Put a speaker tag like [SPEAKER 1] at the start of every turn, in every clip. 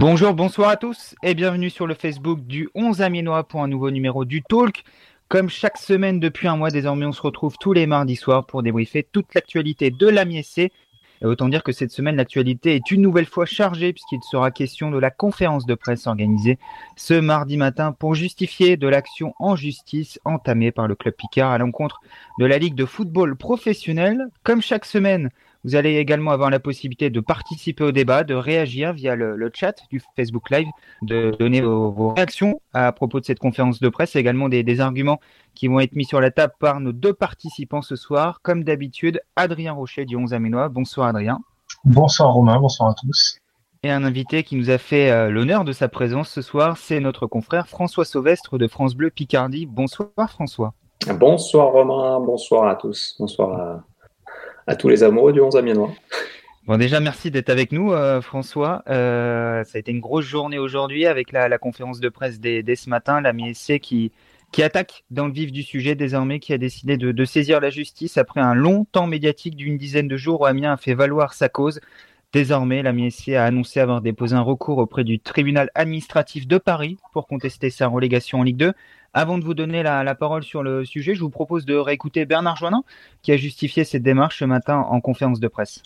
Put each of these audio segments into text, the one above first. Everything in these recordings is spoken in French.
[SPEAKER 1] Bonjour, bonsoir à tous et bienvenue sur le Facebook du 11 Amiénois pour un nouveau numéro du Talk. Comme chaque semaine depuis un mois désormais, on se retrouve tous les mardis soirs pour débriefer toute l'actualité de l'AMISC. Et autant dire que cette semaine, l'actualité est une nouvelle fois chargée puisqu'il sera question de la conférence de presse organisée ce mardi matin pour justifier de l'action en justice entamée par le club Picard à l'encontre de la Ligue de football professionnel. Comme chaque semaine, vous allez également avoir la possibilité de participer au débat, de réagir via le, chat du Facebook Live, de donner vos, réactions à propos de cette conférence de presse et également des, arguments qui vont être mis sur la table par nos deux participants ce soir. Comme d'habitude, Adrien Rocher du 11 Aménois. Bonsoir Adrien.
[SPEAKER 2] Bonsoir Romain, bonsoir à tous.
[SPEAKER 1] Et un invité qui nous a fait euh, l'honneur de sa présence ce soir, c'est notre confrère François Sauvestre de France Bleu Picardie. Bonsoir François.
[SPEAKER 3] Bonsoir Romain, bonsoir à tous. Bonsoir à à tous les amoureux du 11 Amiénois.
[SPEAKER 1] Bon, déjà, merci d'être avec nous, euh, François. Euh, ça a été une grosse journée aujourd'hui avec la, conférence de presse dès, ce matin, la MSC qui, qui attaque dans le vif du sujet désormais, qui a décidé de, saisir la justice après un long temps médiatique d'une dizaine de jours où Amiens a fait valoir sa cause. Désormais, la MSC a annoncé avoir déposé un recours auprès du tribunal administratif de Paris pour contester sa relégation en Ligue 2. Avant de vous donner la, parole sur le sujet, je vous propose de réécouter Bernard Joannin, qui a justifié cette démarche ce matin en conférence de presse.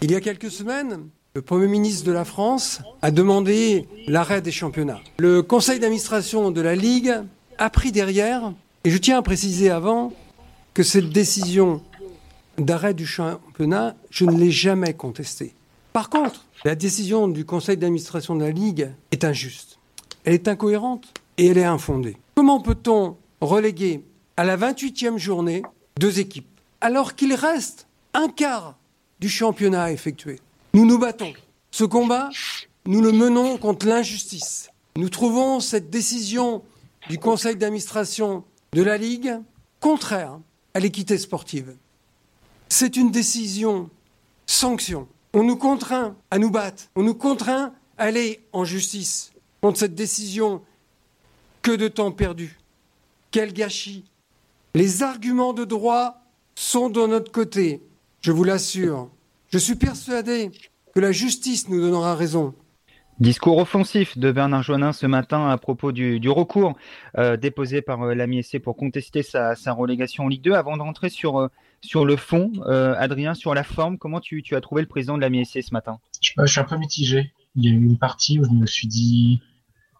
[SPEAKER 4] Il y a quelques semaines, le Premier ministre de la France a demandé l'arrêt des championnats. Le conseil d'administration de la Ligue a pris derrière, et je tiens à préciser avant que cette décision d'arrêt du championnat, je ne l'ai jamais contestée. Par contre, la décision du conseil d'administration de la Ligue est injuste. Elle est incohérente et elle est infondée. Comment peut-on reléguer à la 28e journée deux équipes alors qu'il reste un quart du championnat à effectuer? Nous nous battons. Ce combat, nous le menons contre l'injustice. Nous trouvons cette décision du conseil d'administration de la Ligue contraire à l'équité sportive. C'est une décision sanction. On nous contraint à nous battre. On nous contraint à aller en justice contre cette décision que de temps perdu. Quel gâchis. Les arguments de droit sont de notre côté, je vous l'assure. Je suis persuadé que la justice nous donnera raison.
[SPEAKER 1] Discours offensif de Bernard Joannin ce matin à propos du, recours euh, déposé par euh, l'AMI SC pour contester sa, relégation en Ligue 2. Avant de rentrer sur, euh, sur le fond, Adrien, sur la forme, comment tu, as trouvé le président de l'AMI SC ce matin?
[SPEAKER 2] Je, je, suis un peu mitigé. Il y a eu une partie où je me suis dit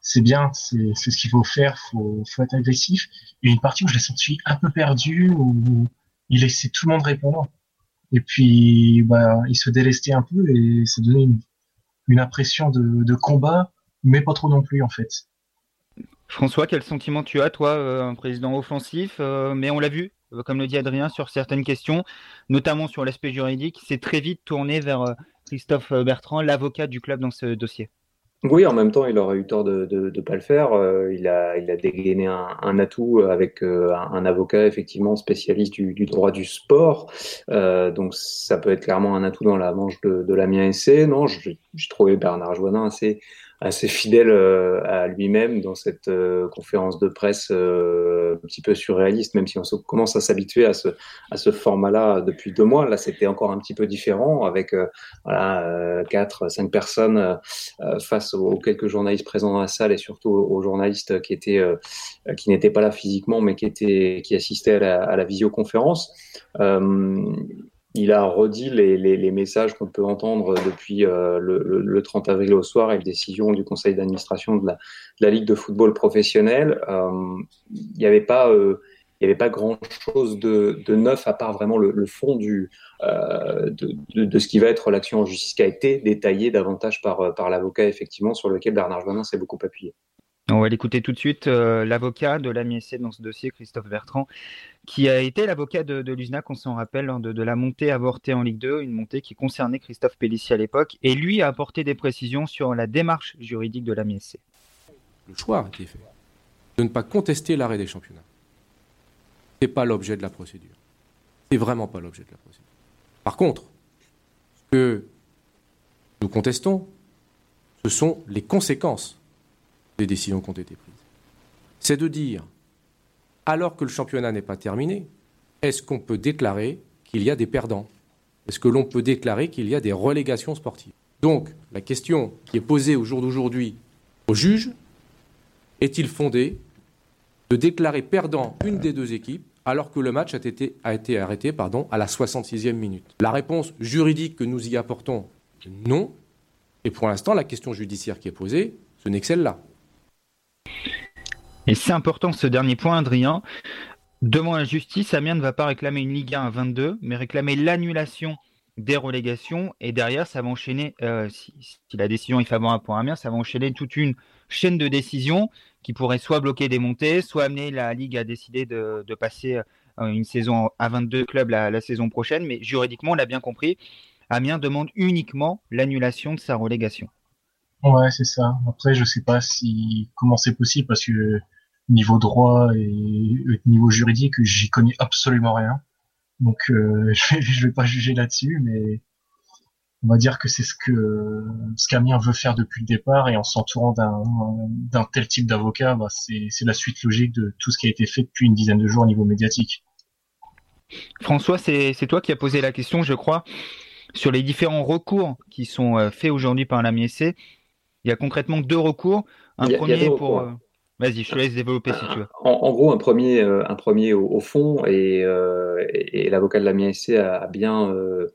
[SPEAKER 2] c'est bien, c'est ce qu'il faut faire, faut, faut être agressif. Et une partie où je l'ai senti un peu perdu, où il laissait tout le monde répondre. Et puis, bah, il se délestait un peu et ça donnait une, une impression de, de, combat, mais pas trop non plus en fait.
[SPEAKER 1] François, quel sentiment tu as, toi, euh, un président offensif euh, Mais on l'a vu, euh, comme le dit Adrien, sur certaines questions, notamment sur l'aspect juridique, c'est très vite tourné vers Christophe Bertrand, l'avocat du club dans ce dossier.
[SPEAKER 3] Oui, en même temps, il aurait eu tort de ne pas le faire. Euh, il, a, il dégainé un, atout avec euh, un, avocat effectivement spécialiste du, droit du sport. Euh, donc ça peut être clairement un atout dans la manche de, la mienne. Non, j'ai trouvé Bernard Joannin assez assez fidèle euh, à lui-même dans cette euh, conférence de presse euh, un petit peu surréaliste, même si on commence à s'habituer à ce, à ce format-là depuis deux mois. Là, c'était encore un petit peu différent avec voilà, quatre, cinq personnes face aux, quelques journalistes présents dans la salle et surtout aux, journalistes qui étaient qui n'étaient pas là physiquement, mais qui étaient qui assistaient à la, à la visioconférence il a redit les, les, les messages qu'on peut entendre depuis euh, le, le, 30 avril au soir et la décision du conseil d'administration de la, de la, Ligue de football professionnel. Euh, il n'y avait pas, euh, il y avait pas grand chose de, de, neuf à part vraiment le, le fond du, euh, de, de, ce qui va être l'action en justice qui a été détaillé davantage par, par l'avocat effectivement sur lequel Bernard Joannin s'est beaucoup appuyé.
[SPEAKER 1] On va l'écouter tout de suite, euh, l'avocat de l'AMISC dans ce dossier, Christophe Bertrand, qui a été l'avocat de, de l'USNAC, on s'en rappelle, lors de, la montée avortée en Ligue 2, une montée qui concernait Christophe Pellissier à l'époque, et lui a apporté des précisions sur la démarche juridique de l'AMISC.
[SPEAKER 5] Le choix a été fait de ne pas contester l'arrêt des championnats. Ce n'est pas l'objet de la procédure. C'est vraiment pas l'objet de la procédure. Par contre, ce que nous contestons, ce sont les conséquences décisions qui ont été prises. C'est de dire alors que le championnat n'est pas terminé, est-ce qu'on peut déclarer qu'il y a des perdants? Est-ce que l'on peut déclarer qu'il y a des relégations sportives? Donc, la question qui est posée au jour d'aujourd'hui au juge, est-il fondé de déclarer perdant une des deux équipes alors que le match a été, a été arrêté à la 66e minute? La réponse juridique que nous y apportons, non. Et pour l'instant, la question judiciaire qui est posée, ce n'est que celle-là.
[SPEAKER 1] Et c'est important ce dernier point, Adrien. Devant la justice, Amiens ne va pas réclamer une Ligue 1 à 22, mais réclamer l'annulation des relégations. Et derrière, ça va enchaîner, euh, si, la décision est favorable pour Amiens, ça va enchaîner toute une chaîne de décisions qui pourrait soit bloquer des montées, soit amener la Ligue à décider de, passer euh, une saison à 22 clubs la, saison prochaine. Mais juridiquement, on l'a bien compris, Amiens demande uniquement l'annulation de sa relégation.
[SPEAKER 2] Ouais, c'est ça. Après, je sais pas si comment c'est possible parce que niveau droit et niveau juridique, j'y connais absolument rien. Donc, euh, je, vais, pas juger là-dessus, mais on va dire que c'est ce que ce qu'Amiens veut faire depuis le départ et en s'entourant d'un tel type d'avocat, bah, c'est la suite logique de tout ce qui a été fait depuis une dizaine de jours au niveau médiatique.
[SPEAKER 1] François, c'est toi qui as posé la question, je crois, sur les différents recours qui sont euh, faits aujourd'hui par l'AMIEC. Il y a concrètement deux recours. Un premier pour. Euh, vas-y, je te laisse développer si tu veux.
[SPEAKER 3] En, gros, un premier, euh, un premier au, fond, et, et, l'avocat de la a, a bien euh,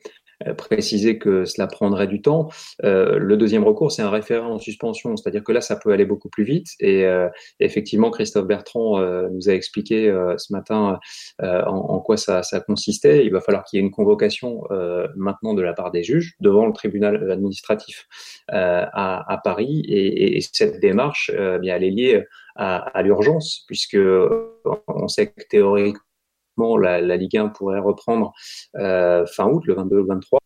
[SPEAKER 3] préciser que cela prendrait du temps. Euh, le deuxième recours, c'est un référent en suspension, c'est-à-dire que là, ça peut aller beaucoup plus vite. Et euh, effectivement, Christophe Bertrand nous a expliqué ce matin en, quoi ça, consistait. Il va falloir qu'il y ait une convocation maintenant de la part des juges devant le tribunal administratif à, Paris. Et, cette démarche, bien, elle est liée à, à l'urgence, puisque on sait que théoriquement, la, Ligue 1 pourrait reprendre euh, fin août, le 22 23.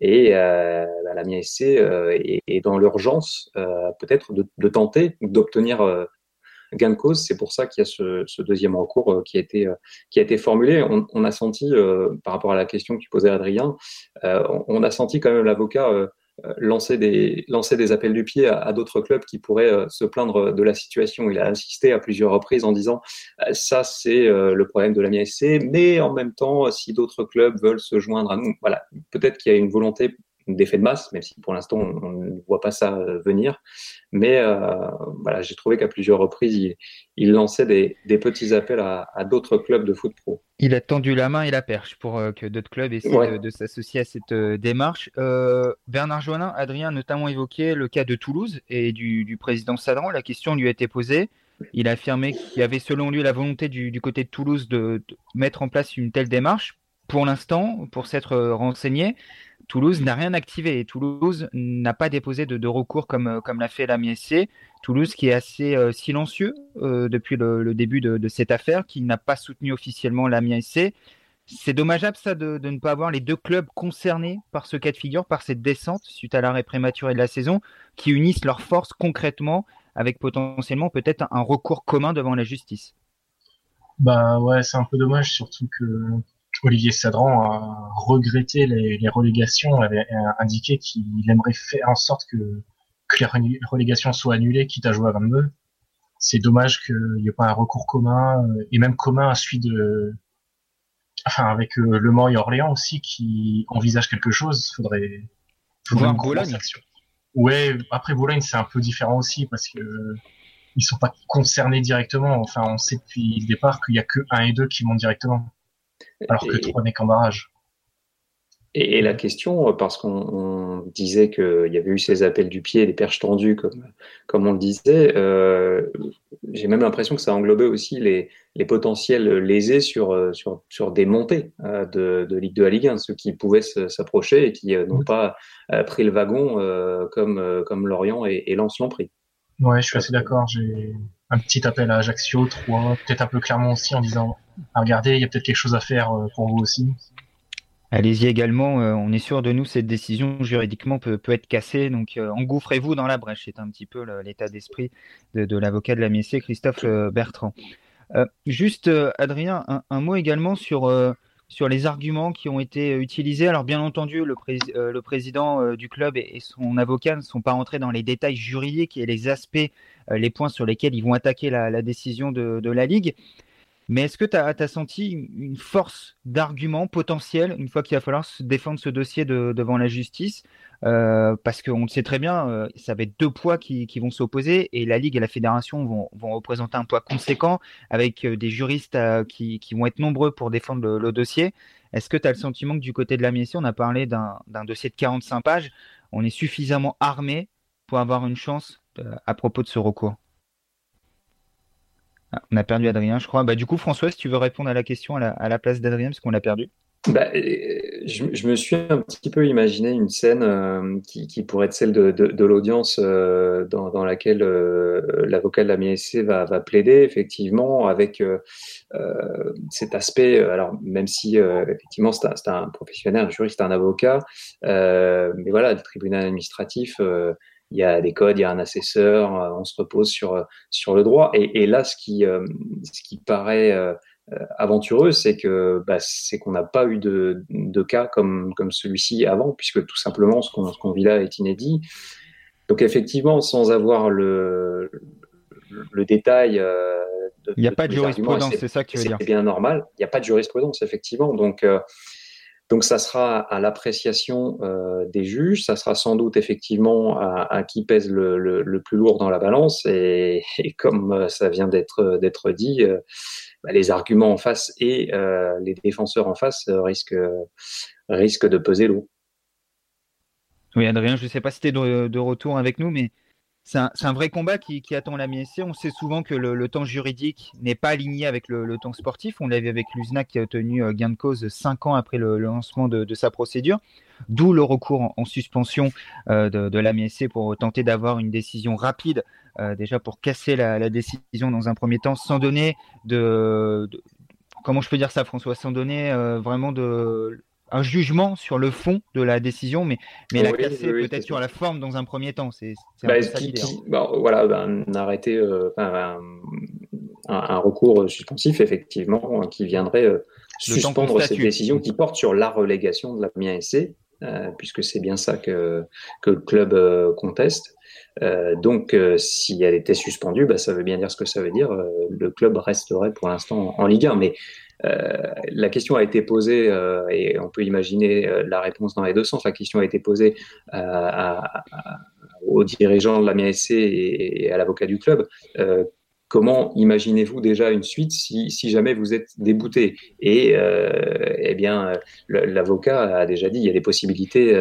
[SPEAKER 3] Et euh, bah, la MISC euh, est, dans l'urgence peut-être de, tenter d'obtenir gain de cause. C'est pour ça qu'il y a ce, deuxième recours qui, a été, formulé. On, a senti, par rapport à la question que tu posais, Adrien, on, a senti quand même l'avocat euh, lancer des, lancer des appels du pied à, d'autres clubs qui pourraient euh, se plaindre de la situation. Il a insisté à plusieurs reprises en disant euh, ça c'est le problème de la MISC, mais en même temps, si d'autres clubs veulent se joindre à nous, voilà, peut-être qu'il y a une volonté d'effet de masse, même si pour l'instant on, ne voit pas ça euh, venir. Mais euh, voilà, j'ai trouvé qu'à plusieurs reprises, il, lançait des, petits appels à, d'autres clubs de foot pro.
[SPEAKER 1] Il a tendu la main et la perche pour euh, que d'autres clubs essaient de, s'associer à cette démarche. Bernard Joannin, Adrien a notamment évoqué le cas de Toulouse et du, président Sadran. La question lui a été posée. Il a affirmé qu'il y avait selon lui la volonté du, du côté de Toulouse de, de mettre en place une telle démarche. Pour l'instant, pour s'être renseigné, Toulouse n'a rien activé et Toulouse n'a pas déposé de, recours comme, euh, comme l'a fait la. Toulouse qui est assez euh, silencieux euh, depuis le, début de, cette affaire, qui n'a pas soutenu officiellement la MSC. C'est dommageable ça de, ne pas avoir les deux clubs concernés par ce cas de figure, par cette descente suite à l'arrêt prématuré de la saison, qui unissent leurs forces concrètement avec potentiellement peut-être un recours commun devant la justice.
[SPEAKER 2] Bah ouais, c'est un peu dommage, surtout que Olivier Sadran a regretté les, relégations, avait indiqué qu'il aimerait faire en sorte que, les relégations soient annulées, quitte à jouer à 22. C'est dommage qu'il n'y ait pas un recours commun, euh, et même commun à celui de, enfin, avec euh, Le Mans et Orléans aussi, qui envisagent quelque chose. Faudrait,
[SPEAKER 1] faudrait une Boulogne.
[SPEAKER 2] Ouais, après Boulogne, c'est un peu différent aussi, parce que ils sont pas concernés directement. Enfin, on sait depuis le départ qu'il y a que un et deux qui montent directement alors que trois n'est qu'en barrage.
[SPEAKER 3] Et, la question, parce qu'on disait qu'il y avait eu ces appels du pied, des perches tendues, comme, comme on le disait, euh, j'ai même l'impression que ça englobait aussi les, les potentiels lésés sur, sur, sur des montées euh, de, de, Ligue 2 à Ligue 1, ceux qui pouvaient s'approcher et qui euh, n'ont pas pris le wagon comme, comme Lorient et, et Lens l'ont pris.
[SPEAKER 2] Ouais, je suis assez d'accord. J'ai un petit appel à Ajaccio, 3, peut-être un peu clairement aussi en disant ah, regardez, il y a peut-être quelque chose à faire euh, pour vous aussi.
[SPEAKER 1] Allez-y également, euh, on est sûr de nous, cette décision juridiquement peut, peut être cassée, donc euh, engouffrez-vous dans la brèche, c'est un petit peu l'état d'esprit de, l'avocat de la Christophe Bertrand. juste, Adrien, un, mot également sur sur les arguments qui ont été utilisés. Alors bien entendu, le, président du club et, son avocat ne sont pas rentrés dans les détails juridiques et les aspects, les points sur lesquels ils vont attaquer la, décision de, la Ligue. Mais est-ce que tu as, senti une force d'argument potentiel une fois qu'il va falloir se défendre ce dossier devant la justice? Euh, Parce qu'on le sait très bien, euh, ça va être deux poids qui, vont s'opposer et la Ligue et la Fédération vont, représenter un poids conséquent avec euh, des juristes qui, vont être nombreux pour défendre le, dossier. Est-ce que tu as le sentiment que du côté de la MSC, on a parlé d'un dossier de 45 pages, on est suffisamment armé pour avoir une chance à propos de ce recours? On a perdu Adrien, je crois. Bah, du coup, François, si tu veux répondre à la question à la, place d'Adrien, parce qu'on l'a perdu.
[SPEAKER 3] Bah, je, me suis un petit peu imaginé une scène euh, qui, pourrait être celle de, l'audience euh, dans, laquelle euh, l'avocat de la MSC va, plaider, effectivement, avec cet aspect. Alors, même si, effectivement, c'est un, professionnel, un juriste, un avocat, mais voilà, le tribunal administratif il y a des codes, il y a un assesseur, euh, on se repose sur, euh, sur le droit. Et, là, ce qui, euh, ce qui paraît aventureux, c'est que bah, c'est qu'on n'a pas eu de, de, cas comme, comme celui-ci avant, puisque tout simplement ce qu'on vit là est inédit. Donc effectivement, sans avoir le, le détail.
[SPEAKER 1] il n'y a pas de jurisprudence, c'est ça que tu veux dire.
[SPEAKER 3] C'est bien normal. Il n'y a pas de jurisprudence, effectivement. Donc donc ça sera à l'appréciation euh, des juges, ça sera sans doute effectivement à, qui pèse le, plus lourd dans la balance et, comme euh, ça vient d'être d'être dit, euh, bah, les arguments en face et les défenseurs en face risquent de peser lourd.
[SPEAKER 1] Oui Adrien, je ne sais pas si tu es de, retour avec nous, mais c'est un, vrai combat qui, attend la MSC. On sait souvent que le, temps juridique n'est pas aligné avec le, temps sportif. On l'a vu avec Luznak qui a obtenu euh, gain de cause cinq ans après le, lancement de, sa procédure. D'où le recours en, suspension euh, de, la MSC pour tenter d'avoir une décision rapide, euh, déjà pour casser la, décision dans un premier temps, sans donner de, comment je peux dire ça, François, sans donner vraiment de un jugement sur le fond de la décision, mais, mais la casser peut-être sur la forme dans un premier temps. C'est
[SPEAKER 3] bah, hein. bah, voilà, bah, un arrêté, euh, un, recours suspensif, effectivement, qui viendrait euh, suspendre cette décision qui porte sur la relégation de la MIA euh, puisque c'est bien ça que, que le club conteste. donc, si elle était suspendue, bah, ça veut bien dire ce que ça veut dire. le club resterait pour l'instant en Ligue 1. Mais euh, la question a été posée, euh, et on peut imaginer euh, la réponse dans les deux sens, la question a été posée aux dirigeants de la MSC et, à l'avocat du club. comment imaginez-vous déjà une suite si, jamais vous êtes débouté? Et eh bien, l'avocat a déjà dit il y a des possibilités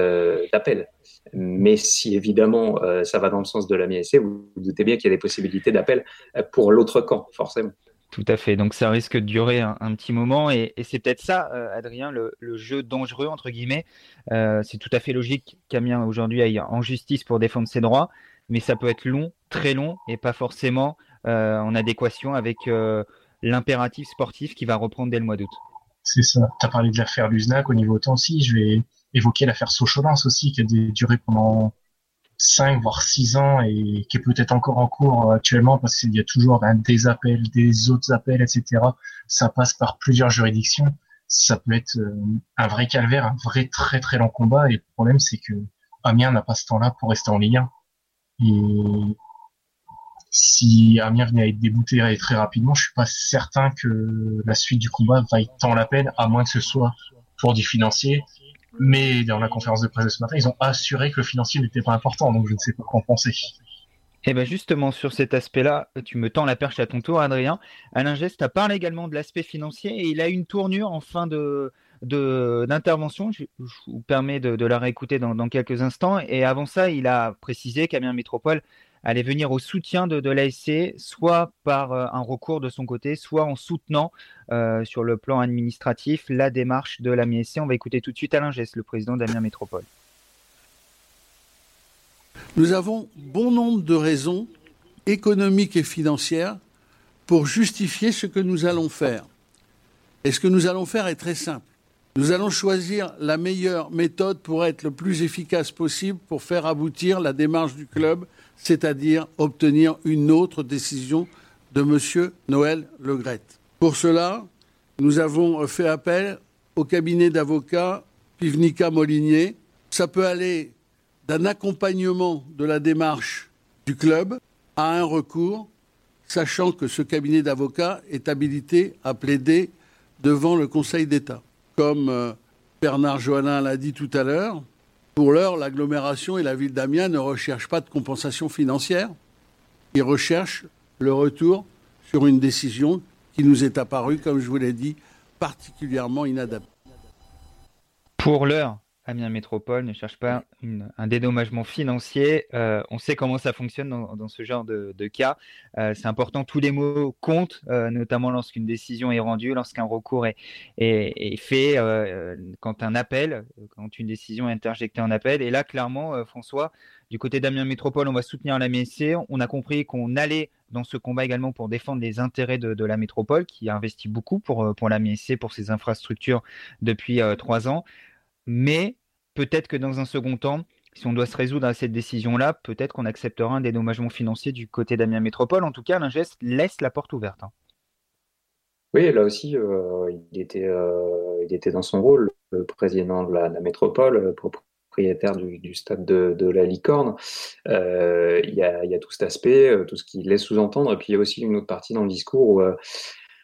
[SPEAKER 3] d'appel. Mais si évidemment ça va dans le sens de la MSC, vous doutez bien qu'il y a des possibilités d'appel pour l'autre camp, forcément.
[SPEAKER 1] Tout à fait. Donc ça risque de durer un, petit moment et, c'est peut-être ça, euh, Adrien, le, jeu dangereux entre guillemets. Euh, c'est tout à fait logique qu'Amiens aujourd'hui aille en justice pour défendre ses droits, mais ça peut être long, très long et pas forcément euh, en adéquation avec l'impératif sportif qui va reprendre dès le mois d'août.
[SPEAKER 2] C'est ça. Tu as parlé de l'affaire Luznac au niveau temps aussi. Je vais évoquer l'affaire Sochaux-Lens aussi qui a duré pendant 5 voire 6 ans et qui est peut-être encore en cours euh, actuellement parce qu'il y a toujours des appels, des autres appels, etc. Ça passe par plusieurs juridictions. Ça peut être euh, un vrai calvaire, un vrai très très long combat. Et le problème, c'est que Amiens n'a pas ce temps-là pour rester en Ligue 1. Et si Amiens venait à être débouté très rapidement, je suis pas certain que la suite du combat va être tant la peine, à moins que ce soit pour du financier mais dans la conférence de presse de ce matin, ils ont assuré que le financier n'était pas important, donc je ne sais pas quoi en penser.
[SPEAKER 1] Et eh bien justement, sur cet aspect-là, tu me tends la perche à ton tour, Adrien. Alain Geste a parlé également de l'aspect financier et il a une tournure en fin de, d'intervention. Je, vous permets de, la réécouter dans, dans, quelques instants. Et avant ça, il a précisé qu'Amiens Métropole allait venir au soutien de, l'ASC, soit par euh, un recours de son côté, soit en soutenant euh, sur le plan administratif la démarche de la MSC. On va écouter tout de suite Alain Gess, le président d'Amiens Métropole.
[SPEAKER 6] Nous avons bon nombre de raisons économiques et financières pour justifier ce que nous allons faire. Et ce que nous allons faire est très simple. Nous allons choisir la meilleure méthode pour être le plus efficace possible pour faire aboutir la démarche du club c'est-à-dire obtenir une autre décision de M. Noël Legrette. Pour cela, nous avons fait appel au cabinet d'avocats Pivnica Molinier. Ça peut aller d'un accompagnement de la démarche du club à un recours, sachant que ce cabinet d'avocats est habilité à plaider devant le Conseil d'État. Comme euh, Bernard Joannin l'a dit tout à l'heure, pour l'heure, l'agglomération et la ville d'Amiens ne recherchent pas de compensation financière. Ils recherchent le retour sur une décision qui nous est apparue, comme je vous l'ai dit, particulièrement inadaptée.
[SPEAKER 1] Pour l'heure, Amiens Métropole ne cherche pas un dédommagement financier. Euh, on sait comment ça fonctionne dans, ce genre de, cas. Euh, c'est important, tous les mots comptent, euh, notamment lorsqu'une décision est rendue, lorsqu'un recours est, est, fait, quand un appel, quand une décision est interjectée en appel. Et là, clairement, François, du côté d'Amiens Métropole, on va soutenir la MSC. On a compris qu'on allait dans ce combat également pour défendre les intérêts de, la métropole, qui a investi beaucoup pour, pour la MSC, pour ses infrastructures depuis trois ans. Mais peut-être que dans un second temps, si on doit se résoudre à cette décision-là, peut-être qu'on acceptera un dédommagement financier du côté d'Amiens Métropole. En tout cas, l'ingest laisse la porte ouverte. Hein.
[SPEAKER 3] Oui, là aussi, euh, il, était, euh, il était dans son rôle, le président de la, métropole, euh, propriétaire du, stade de, la Licorne. il, y a, tout cet aspect, tout ce qui laisse sous-entendre. Et puis, il y a aussi une autre partie dans le discours où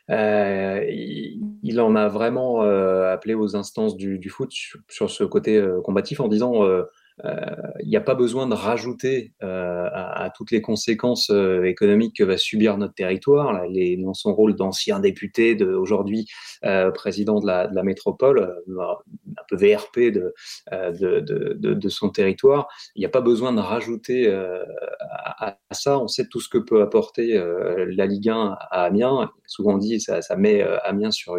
[SPEAKER 3] euh, en a vraiment euh, appelé aux instances du, foot sur, ce côté euh, combatif en disant il n'y a pas besoin de rajouter à, à, toutes les conséquences économiques que va subir notre territoire. Là, les, dans son rôle d'ancien député, de, aujourd'hui président de la, métropole, un peu VRP de, son territoire, il n'y a pas besoin de rajouter à, ça. On sait tout ce que peut apporter la Ligue 1 à Amiens souvent dit, ça, ça met euh, Amiens sur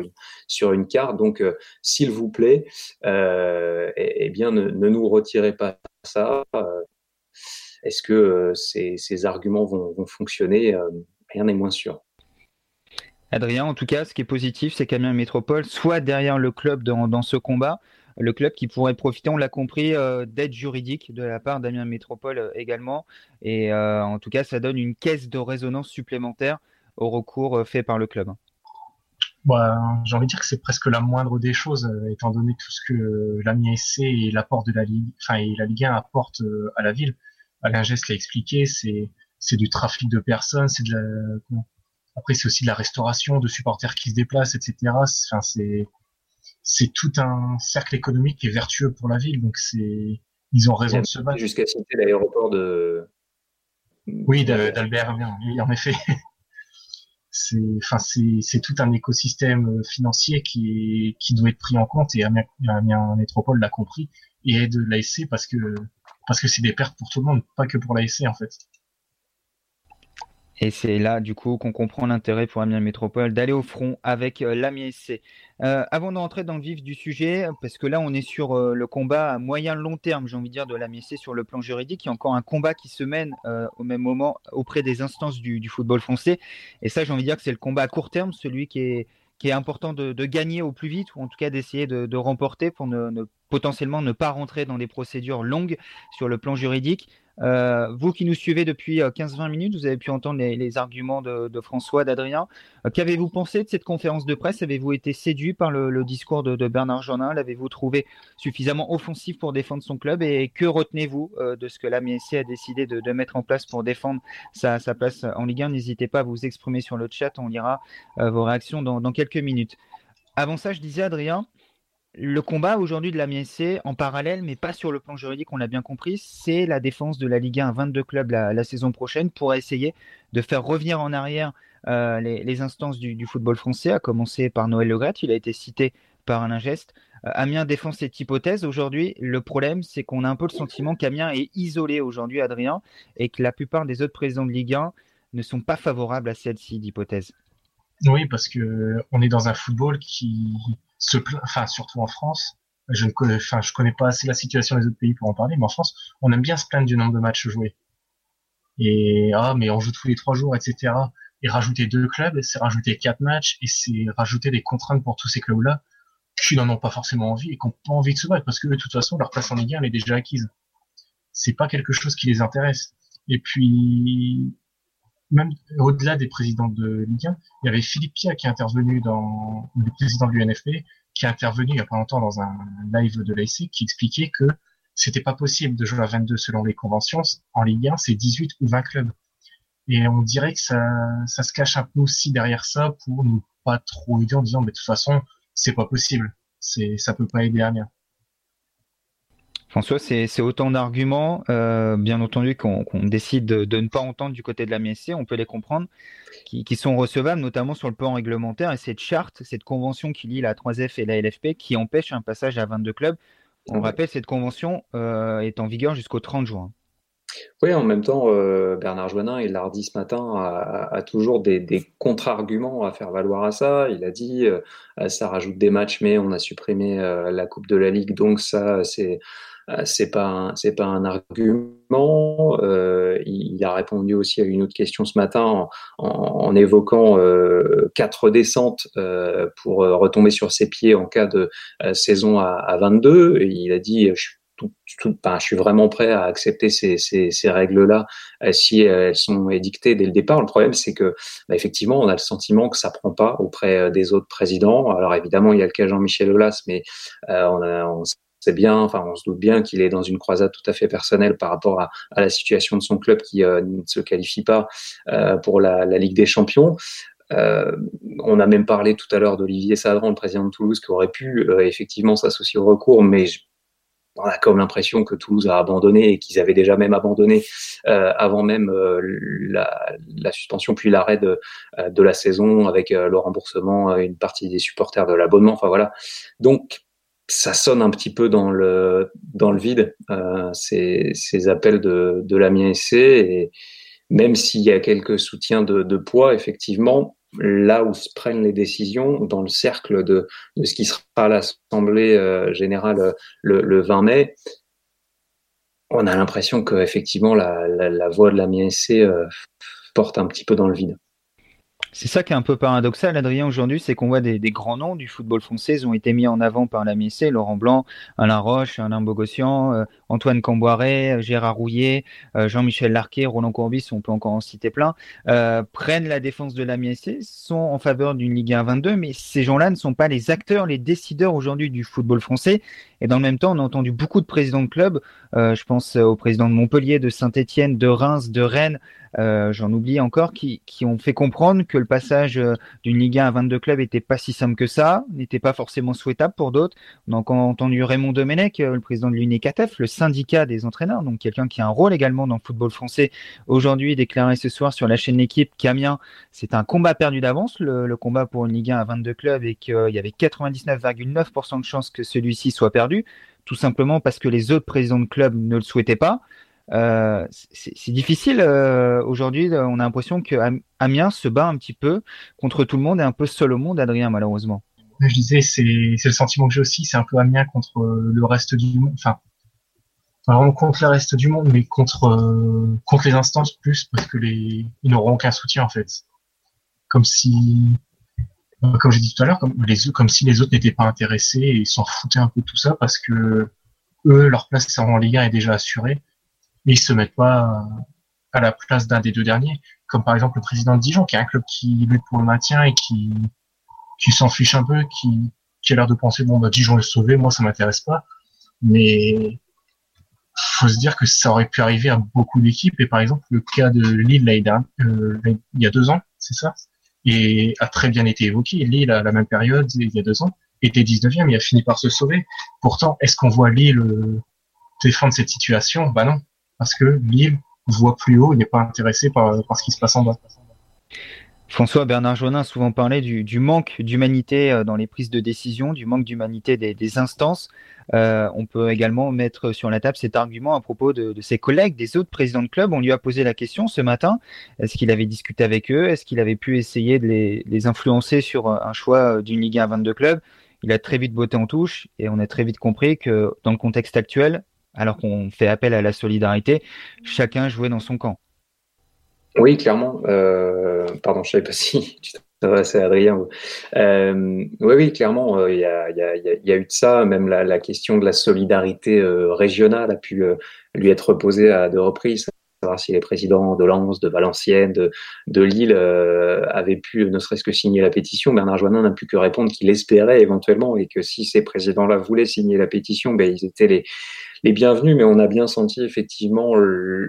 [SPEAKER 3] une, carte. Donc, euh, s'il vous plaît, euh, eh, eh, bien, ne, nous retirez pas ça. Est-ce que ces, ces, arguments vont, fonctionner Rien n'est moins sûr.
[SPEAKER 1] Adrien, en tout cas, ce qui est positif, c'est qu'Amiens Métropole soit derrière le club dans, ce combat, le club qui pourrait profiter, on l'a compris, d'aide juridique de la part d'Amiens Métropole également. Et en tout cas, ça donne une caisse de résonance supplémentaire au recours euh, fait par le club
[SPEAKER 2] bah, J'ai envie de dire que c'est presque la moindre des choses, euh, étant donné tout ce que l'AMI SC et l'apport de la Ligue, enfin, et la Ligue 1 apporte euh, à la ville. Alain Gest l'a expliqué, c'est, c'est du trafic de personnes, c'est de la, après c'est aussi de la restauration, de supporters qui se déplacent, etc. Enfin, c'est, c'est tout un cercle économique qui est vertueux pour la ville, donc c'est, ils ont raison de se battre.
[SPEAKER 3] Jusqu'à citer l'aéroport de.
[SPEAKER 2] Oui, d'Albert, en effet. c'est enfin c'est tout un écosystème euh, financier qui qui doit être pris en compte et Amiens, Métropole l'a compris et aide l'ASC parce que parce que c'est des pertes pour tout le monde pas que pour l'ASC en fait
[SPEAKER 1] et c'est là, du coup, qu'on comprend l'intérêt pour Amiens Métropole d'aller au front avec euh, l'Amiens SC. Euh, avant d'entrer dans le vif du sujet, parce que là, on est sur euh, le combat à moyen-long terme, j'ai envie de dire, de l'Amiens SC sur le plan juridique. Il y a encore un combat qui se mène au même moment auprès des instances du, football français. Et ça, j'ai envie de dire que c'est le combat à court terme, celui qui est, qui est important de, gagner au plus vite, ou en tout cas d'essayer de, remporter pour ne, potentiellement ne pas rentrer dans des procédures longues sur le plan juridique. Euh, vous qui nous suivez depuis 15-20 euh, minutes, vous avez pu entendre les, arguments de, François, d'Adrien. Euh, qu'avez-vous pensé de cette conférence de presse? Avez-vous été séduit par le, discours de, Bernard Jeanin L'avez-vous trouvé suffisamment offensif pour défendre son club? Et que retenez-vous de ce que la a décidé de, mettre en place pour défendre sa, place en Ligue 1 N'hésitez pas à vous exprimer sur le chat, on lira vos réactions dans, dans quelques minutes. Avant ça, je disais, Adrien, le combat aujourd'hui de la MSC en parallèle, mais pas sur le plan juridique, on l'a bien compris, c'est la défense de la Ligue 1 à 22 clubs la, saison prochaine pour essayer de faire revenir en arrière euh, les, instances du, football français, à commencer par Noël Legret, il a été cité par un geste. Euh, Amiens défend cette hypothèse aujourd'hui. Le problème, c'est qu'on a un peu le sentiment qu'Amiens est isolé aujourd'hui, Adrien, et que la plupart des autres présidents de Ligue 1 ne sont pas favorables à celle-ci d'hypothèse.
[SPEAKER 2] Oui, parce que on est dans un football qui se enfin surtout en France. Je ne connais, enfin, je connais pas assez la situation des autres pays pour en parler, mais en France, on aime bien se plaindre du nombre de matchs joués. Et ah, mais on joue tous les trois jours, etc. Et rajouter deux clubs, c'est rajouter quatre matchs et c'est rajouter des contraintes pour tous ces clubs-là qui n'en ont pas forcément envie et qui n'ont pas envie de se battre parce que de toute façon leur place en Ligue 1 elle est déjà acquise. C'est pas quelque chose qui les intéresse. Et puis même au-delà des présidents de Ligue 1, il y avait Philippe Pia qui est intervenu dans le président de l'UNFP qui est intervenu il y a pas longtemps dans un live de l'AIC qui expliquait que c'était pas possible de jouer à 22 selon les conventions. En Ligue 1, c'est 18 ou 20 clubs. Et on dirait que ça, ça se cache un peu aussi derrière ça pour ne pas trop aider en disant, mais de toute façon, c'est pas possible. C'est, ça peut pas aider à rien.
[SPEAKER 1] François, c'est autant d'arguments, euh, bien entendu, qu'on décide de, ne pas entendre du côté de la MSC, on peut les comprendre, qui, sont recevables, notamment sur le plan réglementaire, et cette charte, cette convention qui lie la 3F et la LFP, qui empêche un passage à 22 clubs. On rappelle, cette convention euh, est en vigueur jusqu'au 30 juin.
[SPEAKER 3] Oui, en même temps, euh, Bernard Joannin, il l'a redit ce matin, a, toujours des, contre-arguments à faire valoir à ça. Il a dit, ça rajoute des matchs, mais on a supprimé la Coupe de la Ligue, donc ça, c'est c'est pas c'est pas un argument. il, a répondu aussi à une autre question ce matin en, évoquant quatre descentes pour retomber sur ses pieds en cas de saison à, à 22. Et il a dit, je je suis vraiment prêt à accepter ces, règles-là euh, si elles sont édictées dès le départ. Le problème, c'est que bah, effectivement, on a le sentiment que ça prend pas auprès euh, des autres présidents. Alors évidemment, il y a le cas Jean-Michel Aulas, mais euh, on, sait bien, enfin, on se doute bien qu'il est dans une croisade tout à fait personnelle par rapport à, la situation de son club qui ne se qualifie pas pour la, Ligue des Champions. on a même parlé tout à l'heure d'Olivier Sadran, le président de Toulouse, qui aurait pu effectivement s'associer au recours, mais on a comme l'impression que Toulouse a abandonné et qu'ils avaient déjà même abandonné euh, avant même euh, la, suspension puis l'arrêt de, euh, de la saison avec le remboursement une partie des supporters de l'abonnement. Enfin voilà. Donc ça sonne un petit peu dans le dans le vide ces, ces appels de, de la SC et même s'il y a quelques soutiens de, poids effectivement là où se prennent les décisions dans le cercle de, ce qui sera l'Assemblée euh, générale euh, le, le, 20 mai, on a l'impression qu'effectivement la, la, voix de la MISC euh, porte un petit peu dans le vide.
[SPEAKER 1] C'est ça qui est un peu paradoxal, Adrien, aujourd'hui, c'est qu'on voit des, grands noms du football français. Ont été mis en avant par la MSC, Laurent Blanc, Alain Roche, Alain Bogossian, euh, Antoine Camboiré, euh, Gérard Rouillet, euh, Jean-Michel Larquet, Roland Courbis, on peut encore en citer plein, prennent la défense de la MSC, sont en faveur d'une Ligue 1 22, mais ces gens-là ne sont pas les acteurs, les décideurs aujourd'hui du football français. Et dans le même temps, on a entendu beaucoup de présidents de clubs, je pense au président de Montpellier, de Saint-Etienne, de Reims, de Rennes, euh, j'en oublie encore, qui, ont fait comprendre que le passage euh, d'une Ligue 1 à 22 clubs était pas si simple que ça, n'était pas forcément souhaitable pour d'autres. On a encore entendu Raymond Domenech, euh, le président de l'UNECATEF, le syndicat des entraîneurs, donc quelqu'un qui a un rôle également dans le football français, aujourd'hui déclaré ce soir sur la chaîne L'équipe qu'Amiens, c'est un combat perdu d'avance, le, combat pour une Ligue 1 à 22 clubs, et qu'il y avait 99,9% de chances que celui-ci soit perdu, tout simplement parce que les autres présidents de clubs ne le souhaitaient pas. Euh, c'est difficile euh, aujourd'hui. On a l'impression que Amiens se bat un petit peu contre tout le monde et un peu seul au monde, Adrien, malheureusement.
[SPEAKER 2] Je disais, c'est le sentiment que j'ai aussi. C'est un peu Amiens contre euh, le reste du monde. Enfin, contre le reste du monde, mais contre contre les instances plus parce que les n'auront aucun soutien en fait. Comme si, comme j'ai dit tout à l'heure, comme si les autres n'étaient pas intéressés et s'en foutaient un peu de tout ça parce que eux leur place en Ligue 1 est déjà assurée mais ils se mettent pas à la place d'un des deux derniers, comme par exemple le président de Dijon, qui est un club qui lutte pour le maintien et qui, qui s'en fiche un peu, qui, qui a l'air de penser bon bah Dijon est sauvé, moi ça m'intéresse pas, mais faut se dire que ça aurait pu arriver à beaucoup d'équipes et par exemple le cas de Lille euh, il y a deux ans, c'est ça, et a très bien été évoqué. Lille à la même période il y a deux ans était 19e, il a fini par se sauver. Pourtant, est-ce qu'on voit Lille euh, défendre cette situation? Bah non parce que Lille voit plus haut, il n'est pas intéressé par, ce qui se passe en bas.
[SPEAKER 1] François Bernard Jonin a souvent parlé du, manque d'humanité euh, dans les prises de décision, du manque d'humanité des, instances. Euh, on peut également mettre sur la table cet argument à propos de, ses collègues, des autres présidents de club. On lui a posé la question ce matin est-ce qu'il avait discuté avec eux? Est-ce qu'il avait pu essayer de les, influencer sur un choix d'une Ligue 1 à 22 clubs? Il a très vite botté en touche et on a très vite compris que dans le contexte actuel, alors qu'on fait appel à la solidarité, chacun jouait dans son camp.
[SPEAKER 3] Oui, clairement. Euh, pardon, je ne savais pas si tu t'adressais à Adrien. Euh, oui, oui, clairement, euh, il y, a, eu de ça. Même la, question de la solidarité régionale a pu lui être posée à deux reprises. savoir si les présidents de Lens, de Valenciennes, de, Lille euh, avaient pu ne serait-ce que signer la pétition. Bernard Joannin n'a pu que répondre qu'il espérait éventuellement et que si ces présidents-là voulaient signer la pétition, ben, ils étaient les, les bienvenus. Mais on a bien senti effectivement la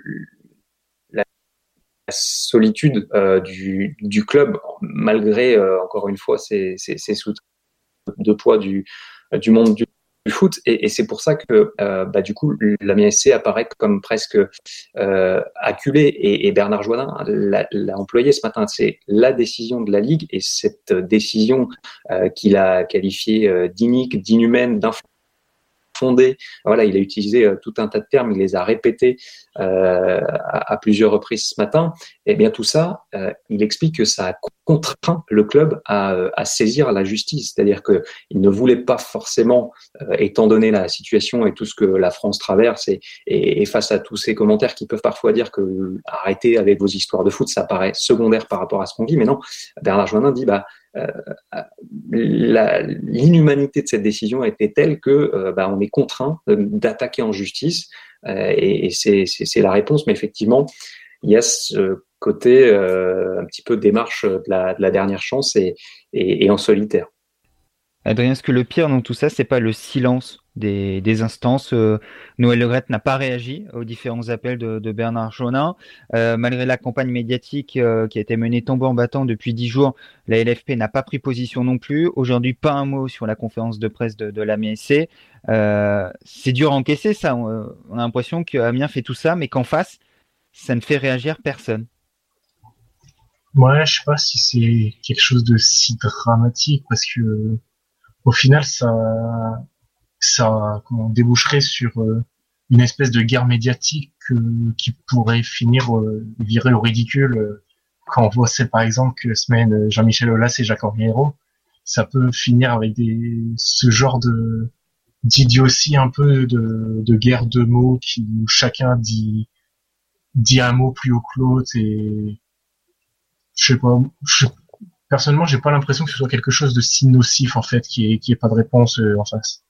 [SPEAKER 3] solitude euh, du, club, malgré, euh, encore une fois, ces, ces, de poids du, monde du foot. Et, c'est pour ça que euh, bah, du coup la MSC apparaît comme presque euh, acculé et, Bernard Joinin l'a employé ce matin. C'est la décision de la ligue. Et cette décision qu'il a qualifiée d'inique d'inhumaine voilà il a utilisé euh, tout un tas de termes il les a répétés euh, à, plusieurs reprises ce matin et eh bien tout ça il explique que ça a contraint le club à, saisir la justice. C'est-à-dire qu'il ne voulait pas forcément, euh, étant donné la situation et tout ce que la France traverse, et, face à tous ces commentaires qui peuvent parfois dire que arrêtez avec vos histoires de foot, ça paraît secondaire par rapport à ce qu'on vit. Mais non, Bernard Joinin dit bah, euh, l'inhumanité de cette décision était telle que euh, bah, on est contraint d'attaquer en justice. Euh, et, c'est la réponse. Mais effectivement, il y a ce côté euh, un petit peu démarche de la, de la dernière chance et, et, en solitaire.
[SPEAKER 1] Adrien, est-ce que le pire dans tout ça, c'est pas le silence? Des, instances euh, Noël Legrette n'a pas réagi aux différents appels de, Bernard Jaunin. Euh, malgré la campagne médiatique euh, qui a été menée tambour en battant depuis dix jours, la LFP n'a pas pris position non plus. Aujourd'hui, pas un mot sur la conférence de presse de, de la MSC. Euh, c'est dur à encaisser ça. On, on a l'impression qu'Amiens fait tout ça, mais qu'en face, ça ne fait réagir personne.
[SPEAKER 2] Ouais, je sais pas si c'est quelque chose de si dramatique parce que au final, ça, ça comment, déboucherait sur euh, une espèce de guerre médiatique euh, qui pourrait finir euh, virer au ridicule quand on voit c'est par exemple que semaine Jean-Michel Aulas et Jacques Henriero, ça peut finir avec des ce genre de d'idiotie un peu de, de guerre de mots qui où chacun dit dit un mot plus haut que l'autre et je sais pas, je, personnellement, j'ai pas l'impression que ce soit quelque chose de si nocif en fait, qui est qui est pas de réponse en face.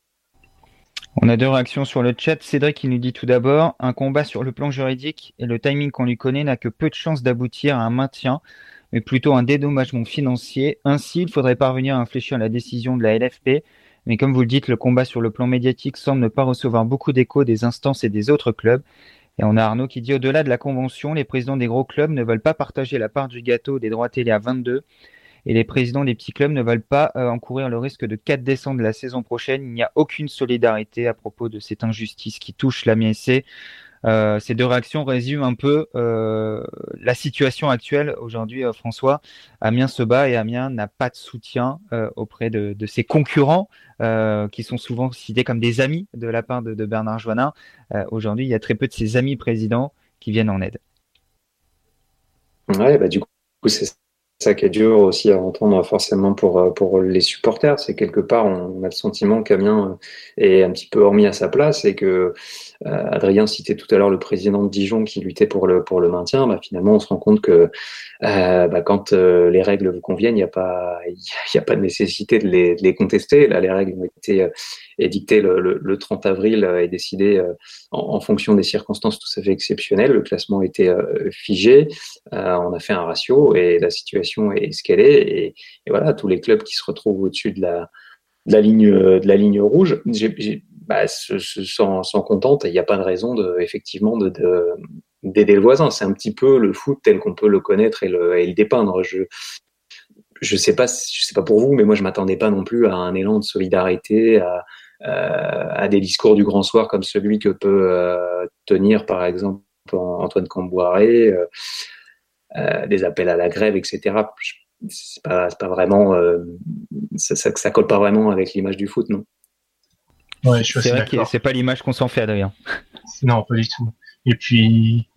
[SPEAKER 1] On a deux réactions sur le chat. Cédric qui nous dit tout d'abord un combat sur le plan juridique et le timing qu'on lui connaît n'a que peu de chances d'aboutir à un maintien, mais plutôt un dédommagement financier. Ainsi, il faudrait parvenir à infléchir la décision de la LFP. Mais comme vous le dites, le combat sur le plan médiatique semble ne pas recevoir beaucoup d'écho des instances et des autres clubs. Et on a Arnaud qui dit au-delà de la convention, les présidents des gros clubs ne veulent pas partager la part du gâteau des droits télé à 22 et les présidents des petits clubs ne veulent pas euh, encourir le risque de 4 décembre de la saison prochaine. Il n'y a aucune solidarité à propos de cette injustice qui touche la. Euh, ces deux réactions résument un peu euh, la situation actuelle aujourd'hui, François. Amiens se bat et Amiens n'a pas de soutien auprès de, ses concurrents, qui sont souvent cités comme des amis de la part de, de Bernard Joannin. aujourd'hui, il y a très peu de ses amis présidents qui viennent en aide.
[SPEAKER 3] Ouais, bah du coup, c'est ça qui est dur aussi à entendre forcément pour, pour les supporters. C'est quelque part, on a le sentiment qu'Amiens est un petit peu remis à sa place et que euh, Adrien citait tout à l'heure le président de Dijon qui luttait pour le, pour le maintien. Bah, finalement, on se rend compte que euh, bah, quand euh, les règles vous conviennent, il n'y a, pas, y a pas de nécessité de les, de les contester. Là, les règles ont été édictées le, le, le 30 avril et décidées en, en, fonction des circonstances tout à fait exceptionnelles. Le classement était figé. on a fait un ratio et la situation est ce qu'elle est. Et, voilà, tous les clubs qui se retrouvent au-dessus de la, ligne de la ligne rouge. J'ai bah, se, se contentes et il n'y a pas de raison effectivement de, d'aider le voisin. C'est un petit peu le foot tel qu'on peut le connaître et le, dépeindre. Je sais pas je sais pas pour vous, mais moi je m'attendais pas non plus à un élan de solidarité, à, à des discours du grand soir comme celui que peut euh, tenir par exemple Antoine Camboiré, euh, euh, des appels à la grève, etc. C'est pas, pas vraiment, euh, ça, ça, ça colle pas vraiment avec l'image du foot, non.
[SPEAKER 2] Ouais, je
[SPEAKER 1] c'est vrai que c'est pas l'image qu'on s'en fait, Adrien.
[SPEAKER 2] Non, pas du tout. Et puis,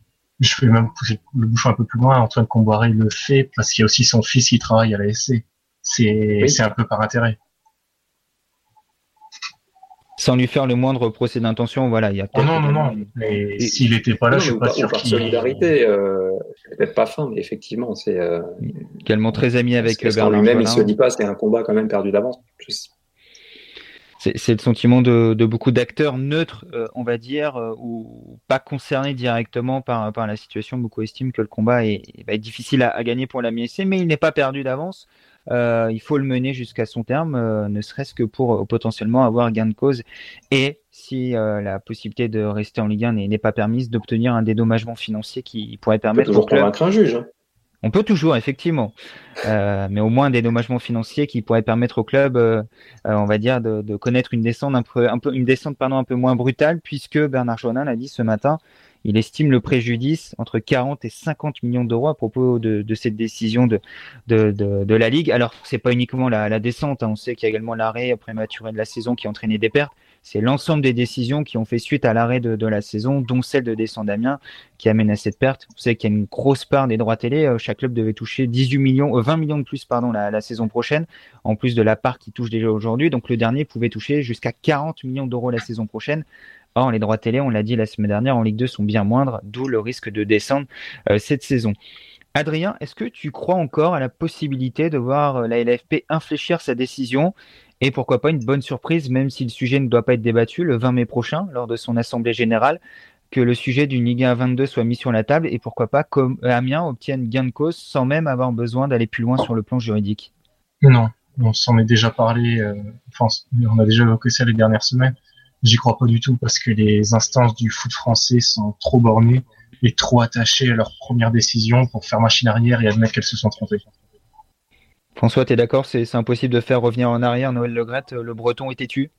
[SPEAKER 2] je vais même pousser le bouchon un peu plus loin. Antoine Comboiré le fait parce qu'il y a aussi son fils qui travaille à la SC. C'est oui. un peu par intérêt.
[SPEAKER 1] Sans lui faire le moindre procès d'intention, voilà, il y a
[SPEAKER 2] oh non, non, non, mais s'il n'était pas là, non, je suis pas sûr
[SPEAKER 3] qu'il... solidarité, euh, peut-être pas fin, mais effectivement, c'est... Euh...
[SPEAKER 1] Également très ami avec
[SPEAKER 3] Bernard lui-même, il se dit pas, c'est un combat quand même perdu d'avance.
[SPEAKER 1] C'est le sentiment de, beaucoup d'acteurs neutres, euh, on va dire, euh, ou pas concernés directement par, par la situation. Beaucoup estiment que le combat est, va être difficile à, gagner pour la MSC, mais il n'est pas perdu d'avance. Euh, il faut le mener jusqu'à son terme, ne serait-ce que pour potentiellement avoir gain de cause et si la possibilité de rester en Ligue 1 n'est pas permise, d'obtenir un dédommagement financier qui pourrait permettre.
[SPEAKER 3] toujours convaincre un juge. Hein.
[SPEAKER 1] On peut toujours, effectivement, euh, mais au moins des dommagements financiers qui pourraient permettre au club, euh, euh, on va dire, de, connaître une descente un peu, moins brutale, puisque Bernard Jonin l'a dit ce matin, il estime le préjudice entre 40 et 50 millions d'euros à propos de, cette décision de, la Ligue. Alors, c'est pas uniquement la, descente, hein. on sait qu'il y a également l'arrêt prématuré de la saison qui a entraîné des pertes, c'est l'ensemble des décisions qui ont fait suite à l'arrêt de, la saison, dont celle de Descend Damien, qui amène à cette perte. Vous savez qu'il y a une grosse part des droits télé. Euh, chaque club devait toucher 18 millions, 20 euh, millions de plus pardon, la, saison prochaine, en plus de la part qui touche déjà aujourd'hui. Donc le dernier pouvait toucher jusqu'à 40 millions d'euros la saison prochaine. Or, les droits télé, on l'a dit la semaine dernière, en Ligue 2 sont bien moindres, d'où le risque de descendre euh, cette saison. Adrien, est-ce que tu crois encore à la possibilité de voir la LFP infléchir sa décision? Et pourquoi pas une bonne surprise, même si le sujet ne doit pas être débattu, le 20 mai prochain, lors de son assemblée générale, que le sujet d'une Ligue 1 22 soit mis sur la table et pourquoi pas comme Amiens obtienne gain de cause sans même avoir besoin d'aller plus loin sur le plan juridique
[SPEAKER 2] Non, on s'en est déjà parlé, euh, enfin, on a déjà évoqué ça les dernières semaines. J'y crois pas du tout parce que les instances du foot français sont trop bornées et trop attachées à leur première décision pour faire machine arrière et admettre qu'elles se sont trompées.
[SPEAKER 1] François, tu es d'accord C'est impossible de faire revenir en arrière Noël Le euh, Le breton est têtu?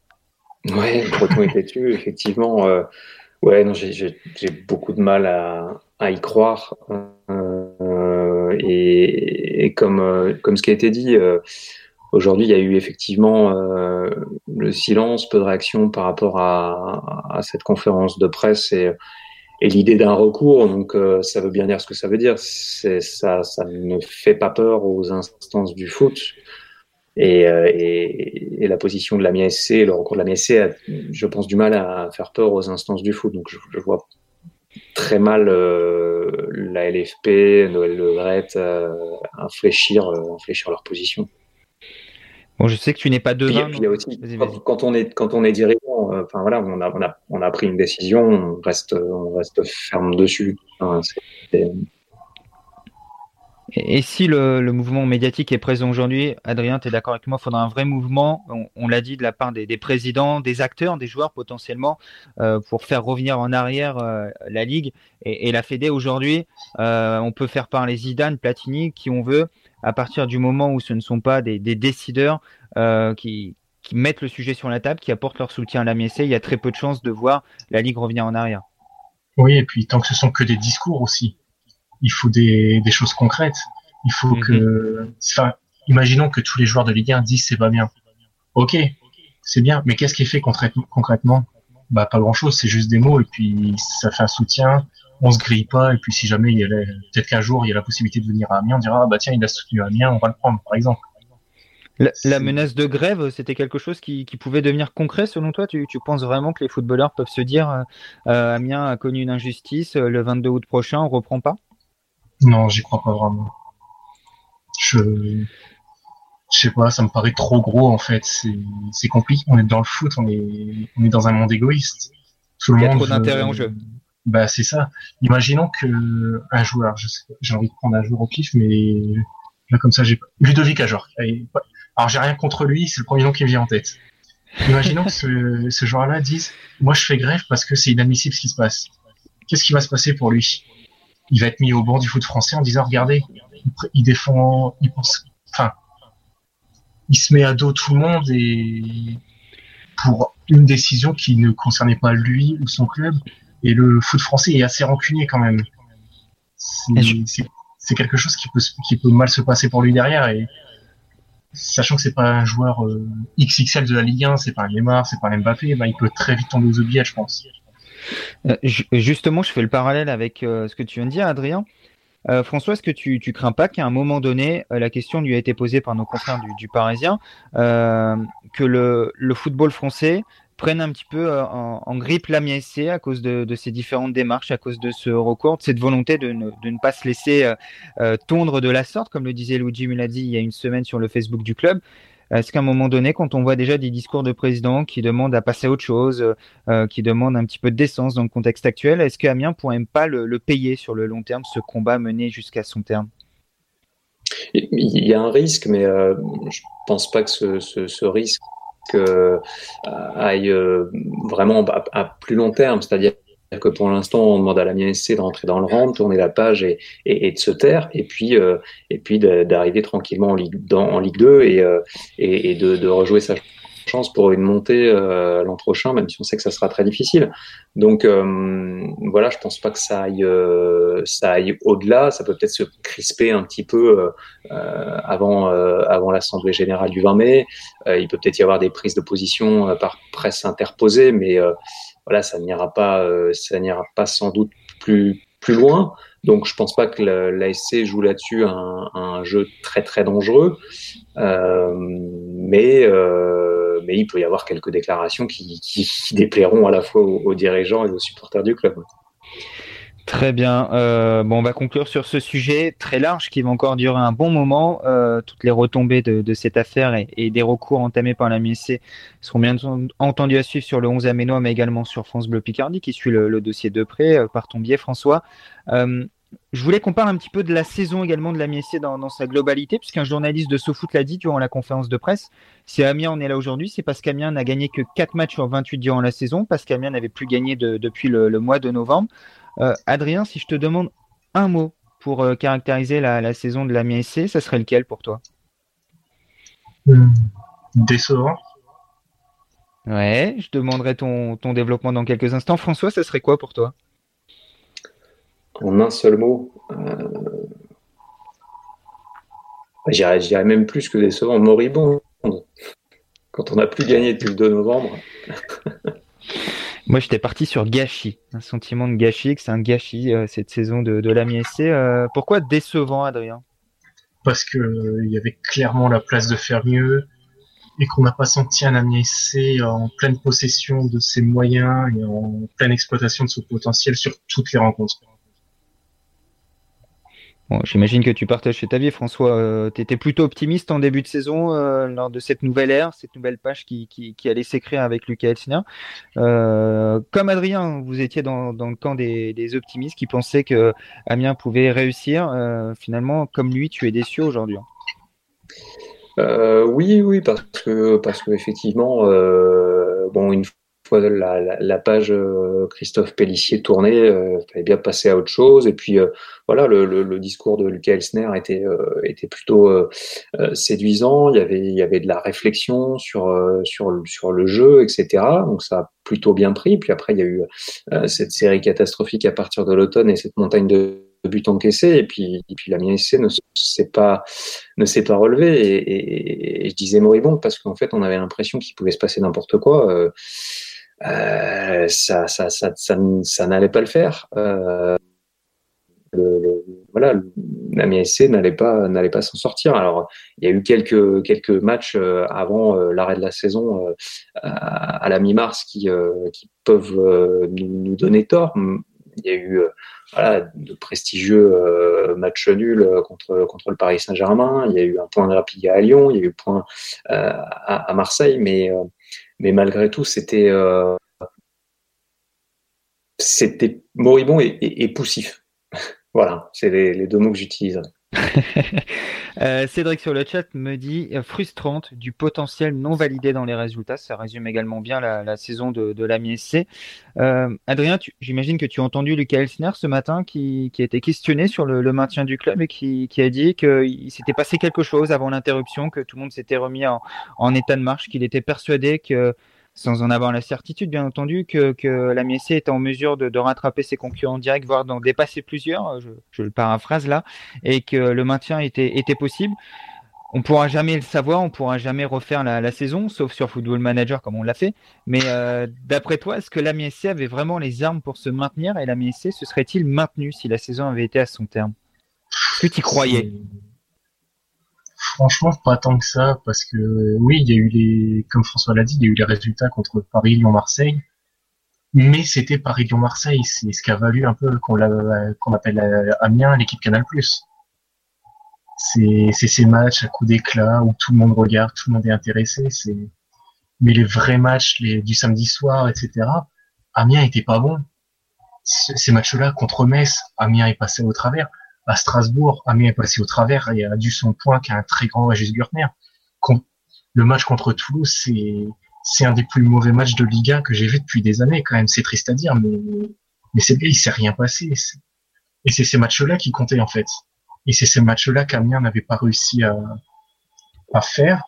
[SPEAKER 3] Oui, le breton est têtu, effectivement. Euh, j'ai beaucoup de mal à, y croire. Euh, et, comme, comme ce qui a été dit, aujourd'hui, il y a eu effectivement le silence, peu de réaction par rapport à, cette conférence de presse. Et l'idée d'un recours, donc euh, ça veut bien dire ce que ça veut dire. Ça, ne fait pas peur aux instances du foot. Et, euh, la position de la MSC, le recours de la MSC, je pense, du mal à faire peur aux instances du foot. Donc je, vois très mal euh, la LFP, Noël Le infléchir, infléchir leur position.
[SPEAKER 1] Bon, je sais que tu n'es pas devin.
[SPEAKER 3] Puis, aussi, quand, on est quand on est dirigeant, euh, enfin voilà, on a, on a on a pris une décision, on reste on reste ferme dessus.
[SPEAKER 1] et, si le, le, mouvement médiatique est présent aujourd'hui, Adrien, tu es d'accord avec moi, il faudra un vrai mouvement, on, l'a dit, de la part des, des, présidents, des acteurs, des joueurs potentiellement, euh, pour faire revenir en arrière euh, la Ligue et, et la Fédé aujourd'hui. On peut faire parler Zidane, Platini, qui on veut à partir du moment où ce ne sont pas des, décideurs euh, qui, mettent le sujet sur la table, qui apportent leur soutien à la MSC, il y a très peu de chances de voir la Ligue revenir en arrière.
[SPEAKER 2] Oui, et puis tant que ce sont que des discours aussi, il faut des, choses concrètes. Il faut que, mhm. imaginons que tous les joueurs de Ligue 1 disent c'est pas bien. Ok, c'est bien, mais qu'est-ce qui est fait concrètement? Bah pas grand chose, c'est juste des mots et puis ça fait un soutien, on se grille pas et puis si jamais il y a peut-être qu'un jour il y a la possibilité de venir à Amiens, on dira ah bah tiens il a soutenu Amiens, on va le prendre par exemple.
[SPEAKER 1] La, menace de grève, c'était quelque chose qui, pouvait devenir concret selon toi? Tu, penses vraiment que les footballeurs peuvent se dire euh, euh, Amiens a connu une injustice, euh, le 22 août prochain on reprend pas?
[SPEAKER 2] Non, j'y crois pas vraiment. Je je sais pas, ça me paraît trop gros en fait. C'est compliqué. On est dans le foot, on est, on est dans un monde égoïste.
[SPEAKER 1] Tout il y a trop d'intérêt en jeu.
[SPEAKER 2] Bah c'est ça. Imaginons que un joueur, j'ai envie de prendre un joueur au pif, mais là comme ça j'ai Ludovic Ajor. Alors j'ai rien contre lui, c'est le premier nom qui me vient en tête. Imaginons que ce, ce joueur-là dise, moi je fais grève parce que c'est inadmissible ce qui se passe. Qu'est-ce qui va se passer pour lui? Il va être mis au banc du foot français en disant, regardez, il défend, il pense, enfin, il se met à dos tout le monde et pour une décision qui ne concernait pas lui ou son club, et le foot français est assez rancunier quand même. C'est quelque chose qui peut, qui peut mal se passer pour lui derrière. Et sachant que c'est pas un joueur euh, XXL de la Ligue 1, c'est pas un Neymar, c'est pas un Mbappé, ben, il peut très vite tomber aux oubliettes, je pense.
[SPEAKER 1] Euh, justement, je fais le parallèle avec euh, ce que tu viens de dire, Adrien. François, est-ce que tu, tu crains pas qu'à un moment donné, la question lui a été posée par nos confrères du, du Parisien, que le, le, football français prennent un petit peu euh, en, grippe la MSC à cause de, ces différentes démarches, à cause de ce recours, de cette volonté de ne, de ne pas se laisser euh, euh, tondre de la sorte, comme le disait Luigi Mulazzi il y a une semaine sur le Facebook du club. Est-ce qu'à un moment donné, quand on voit déjà des discours de présidents qui demandent à passer à autre chose, qui demandent un petit peu de décence dans le contexte actuel, est-ce qu'Amiens pourrait même pas le, payer sur le long terme, ce combat mené jusqu'à son terme?
[SPEAKER 3] Il y a un risque, mais je pense pas que ce, risque aille vraiment à plus long terme. C'est-à-dire que pour l'instant, on demande à la MSC de rentrer dans le rang, de tourner la page et, de se taire, et puis, euh, puis d'arriver tranquillement en Ligue, dans, en Ligue 2 et, euh, et, de, de, rejouer sa chance pour une montée euh, l'an prochain, même si on sait que ça sera très difficile. Donc voilà, je pense pas que ça aille, ça aille au-delà. Ça peut peut-être se crisper un petit peu avant, avant l'assemblée générale du 20 mai. il peut peut-être y avoir des prises de position par presse interposée, mais voilà, ça n'ira pas, euh, ça n'ira pas sans doute plus plus loin. Donc, je pense pas que l'ASC joue là-dessus un, un, jeu très très dangereux, euh, mais euh, mais il peut y avoir quelques déclarations qui, déplairont à la fois aux, dirigeants et aux supporters du club.
[SPEAKER 1] Très bien. Euh, bon, on va conclure sur ce sujet très large qui va encore durer un bon moment. Euh, toutes les retombées de, cette affaire et, des recours entamés par la MSC seront bien entendus à suivre sur le 11 Aménois, mais également sur France Bleu Picardie, qui suit le, dossier de près euh, par ton biais, François. Je voulais qu'on parle un petit peu de la saison également de la MSC dans, dans sa globalité, puisqu'un journaliste de SoFoot l'a dit durant la conférence de presse. Si Amiens en est là aujourd'hui, c'est parce qu'Amiens n'a gagné que 4 matchs sur 28 durant la saison, parce qu'Amiens n'avait plus gagné de, depuis le, le mois de novembre. Euh, Adrien, si je te demande un mot pour euh, caractériser la, saison de la MSC, ça serait lequel pour toi?
[SPEAKER 2] Hmm. Décevant.
[SPEAKER 1] Ouais, je demanderai ton, ton développement dans quelques instants. François, ça serait quoi pour toi?
[SPEAKER 3] En un seul mot, euh... j'irais même plus que décevant, moribond. Quand on n'a plus gagné depuis le 2 novembre.
[SPEAKER 1] Moi, j'étais parti sur gâchis, un sentiment de gâchis, que c'est un gâchis euh, cette saison de, de la euh, pourquoi décevant, Adrien?
[SPEAKER 2] Parce que euh, il y avait clairement la place de faire mieux et qu'on n'a pas senti un Amiens en pleine possession de ses moyens et en pleine exploitation de son potentiel sur toutes les rencontres.
[SPEAKER 1] J'imagine que tu partages cet avis, François. Euh, tu étais plutôt optimiste en début de saison euh, lors de cette nouvelle ère, cette nouvelle page qui, allait s'écrire avec Lucas Elsner. Euh, comme Adrien, vous étiez dans, le camp des, optimistes qui pensaient que Amiens pouvait réussir. Euh, finalement, comme lui, tu es déçu aujourd'hui.
[SPEAKER 3] oui, oui, parce que parce que effectivement, bon, une fois la, la, page euh, Christophe Pellissier tournée, euh, fallait bien passer à autre chose. Et puis euh, voilà, le, le, le, discours de Lucas Elsner était euh, était plutôt euh, séduisant. Il y avait il y avait de la réflexion sur sur sur le jeu, etc. Donc ça a plutôt bien pris. Puis après il y a eu cette série catastrophique à partir de l'automne et cette montagne de buts encaissés. Et puis et puis la MSC ne s'est pas ne s'est pas relevé. Et, et, et, je disais moribond parce qu'en fait on avait l'impression qu'il pouvait se passer n'importe quoi. Euh, ça, ça, ça, ça, ça n'allait pas le faire. Euh, le, voilà, la MSC n'allait pas, n'allait pas s'en sortir. Alors, il y a eu quelques, quelques matchs euh, avant euh, l'arrêt de la saison à, la mi-mars qui, qui peuvent nous, donner tort. Il y a eu voilà, de prestigieux matchs nuls contre, contre le Paris Saint-Germain. Il y a eu un point de rapide à Lyon. Il y a eu un point à, Marseille, mais mais malgré tout, c'était euh, moribond et, poussif. voilà, c'est les, deux mots que j'utilise.
[SPEAKER 1] euh, Cédric sur le chat me dit euh, frustrante du potentiel non validé dans les résultats. Ça résume également bien la, saison de, de la MSC. Euh, Adrien, j'imagine que tu as entendu Lucas Elsner ce matin qui, a été questionné sur le, maintien du club et qui, a dit qu'il s'était passé quelque chose avant l'interruption, que tout le monde s'était remis en état de marche, qu'il était persuadé que sans en avoir la certitude, bien entendu, que, que la MSC était en mesure de, rattraper ses concurrents directs, voire d'en dépasser plusieurs, je, le paraphrase là, et que le maintien était, était possible. On pourra jamais le savoir, on pourra jamais refaire la, saison, sauf sur Football Manager comme on l'a fait. Mais euh, d'après toi, est-ce que la MSC avait vraiment les armes pour se maintenir et la MSC se serait-il maintenu si la saison avait été à son terme? Est-ce que tu croyais?
[SPEAKER 2] Franchement, pas tant que ça, parce que oui, il y a eu les, comme François l'a dit, il y a eu les résultats contre Paris, Lyon, Marseille. Mais c'était Paris, Lyon, Marseille. C'est ce qui a valu un peu qu'on appelle Amiens l'équipe Canal+. c'est ces matchs à coups d'éclat où tout le monde regarde, tout le monde est intéressé. Mais les vrais matchs les, du samedi soir, etc. Amiens était pas bon. Ces matchs-là contre Metz, Amiens est passé au travers. À Strasbourg, Amiens est passé au travers et a dû son point qu'un très grand Régis Gurtner. Le match contre Toulouse, c'est c'est un des plus mauvais matchs de Liga que j'ai vu depuis des années quand même. C'est triste à dire, mais mais c'est il s'est rien passé. Et c'est ces matchs-là qui comptaient en fait. Et c'est ces matchs-là qu'Amiens n'avait pas réussi à, à faire.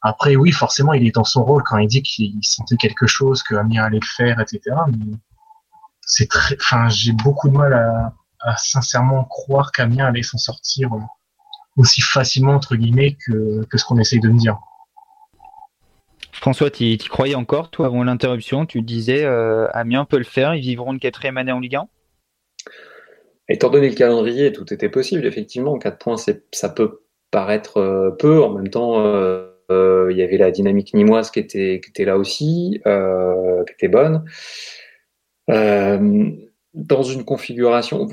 [SPEAKER 2] Après, oui, forcément, il est dans son rôle quand il dit qu'il sentait quelque chose, que allait le faire, etc. Mais c'est très, enfin, j'ai beaucoup de mal à, à sincèrement croire qu'Amiens allait s'en sortir aussi facilement entre guillemets que, que ce qu'on essaye de me dire.
[SPEAKER 1] François, tu y croyais encore, toi, avant l'interruption? Tu disais euh, Amiens peut le faire, ils vivront une quatrième année en Ligue 1
[SPEAKER 3] Étant donné le calendrier, tout était possible, effectivement. 4 points, ça peut paraître euh, peu. En même temps, euh, il y avait la dynamique nimoise qui était, qui était là aussi, qui était bonne. Dans une configuration,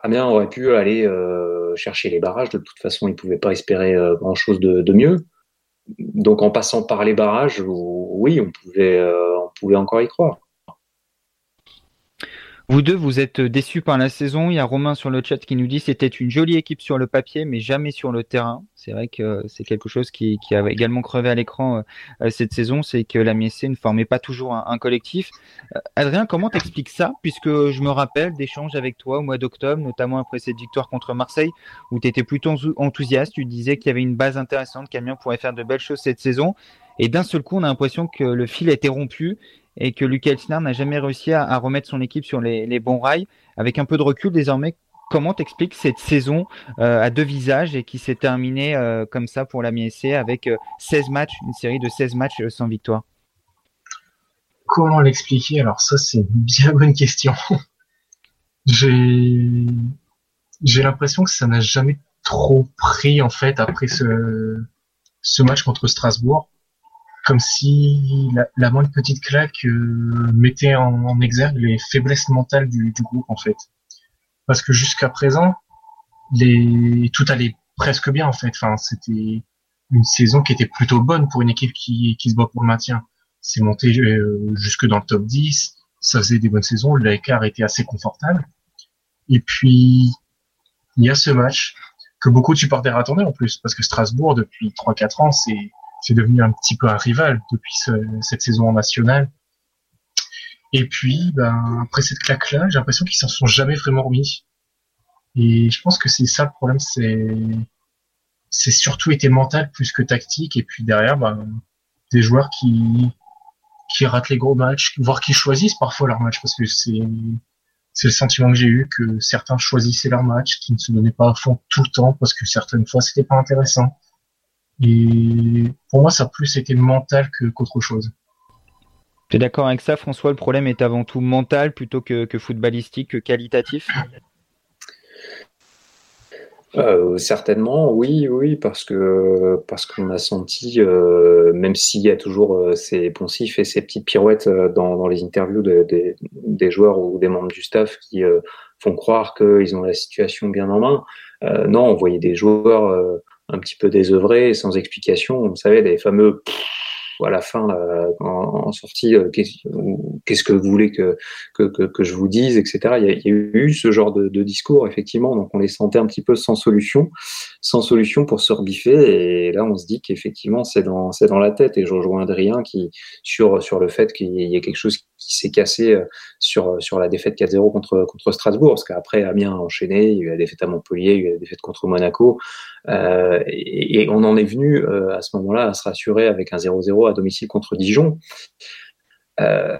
[SPEAKER 3] Amiens aurait pu aller chercher les barrages. De toute façon, il ne pouvait pas espérer grand-chose de, mieux donc en passant par les barrages, oui, on pouvait, euh, on pouvait encore y croire.
[SPEAKER 1] Vous deux, vous êtes déçus par la saison. Il y a Romain sur le chat qui nous dit c'était une jolie équipe sur le papier, mais jamais sur le terrain. C'est vrai que c'est quelque chose qui, qui a également crevé à l'écran euh, cette saison, c'est que la MSC ne formait pas toujours un, collectif. Euh, Adrien, comment t'expliques ça? Puisque je me rappelle d'échanges avec toi au mois d'octobre, notamment après cette victoire contre Marseille, où tu étais plutôt enthousiaste. Tu disais qu'il y avait une base intéressante, qu'Amiens pourrait faire de belles choses cette saison. Et d'un seul coup, on a l'impression que le fil a été rompu et que Lucas Elsner n'a jamais réussi à, remettre son équipe sur les, bons rails. Avec un peu de recul désormais, comment t'expliques cette saison euh, à deux visages et qui s'est terminée euh, comme ça pour la MSC avec 16 euh, matchs, une série de 16 matchs sans victoire?
[SPEAKER 2] Comment l'expliquer? Alors ça c'est une bien bonne question. J'ai l'impression que ça n'a jamais trop pris en fait après ce match contre Strasbourg comme si la, moindre petite claque euh, mettait en, exergue les faiblesses mentales du, groupe en fait. Parce que jusqu'à présent, tout allait presque bien en fait. Enfin, c'était une saison qui était plutôt bonne pour une équipe qui, qui se bat pour le maintien. C'est monté euh, jusque dans le top 10, ça faisait des bonnes saisons, l'écart était assez confortable. Et puis, il y a ce match que beaucoup de supporters attendaient en plus, parce que Strasbourg, depuis 3-4 ans, c'est c'est devenu un petit peu un rival depuis cette saison en nationale. Et puis, ben, après cette claque-là, j'ai l'impression qu'ils s'en sont jamais vraiment remis. Et je pense que c'est ça le problème, c'est c'est surtout été mental plus que tactique. Et puis derrière, ben, des joueurs qui qui ratent les gros matchs, voire qui choisissent parfois leurs matchs, parce que c'est c'est le sentiment que j'ai eu que certains choisissaient leurs matchs, qui ne se donnaient pas à fond tout le temps, parce que certaines fois c'était pas intéressant. Et pour moi, ça a plus été mental qu'autre chose.
[SPEAKER 1] Tu es d'accord avec ça, François? Le problème est avant tout mental plutôt que, footballistique, que qualitatif?
[SPEAKER 3] Euh, certainement, oui, oui, parce que parce qu'on a senti, euh, même s'il y a toujours euh, ces poncifs et ces petites pirouettes dans, les interviews des joueurs ou des membres du staff qui font croire qu'ils ont la situation bien en main. non, on voyait des joueurs un petit peu désœuvré, sans explication. Vous savez, les fameux à la fin, en, sortie, euh, qu'est-ce que vous voulez que, que, que, je vous dise, etc. Il y, a, eu ce genre de, discours, effectivement, donc on les sentait un petit peu sans solution, sans solution pour se rebiffer, et là on se dit qu'effectivement c'est dans, dans la tête, et je rejoins Adrien qui, sur, sur le fait qu'il y a quelque chose qui s'est cassé euh, sur, sur la défaite 4-0 contre, contre Strasbourg, parce qu'après Amiens a enchaîné, il y a eu la défaite à Montpellier, il y a eu la défaite contre Monaco, euh, et, on en est venu euh, à ce moment-là à se rassurer avec un 0-0 à domicile contre Dijon. Euh,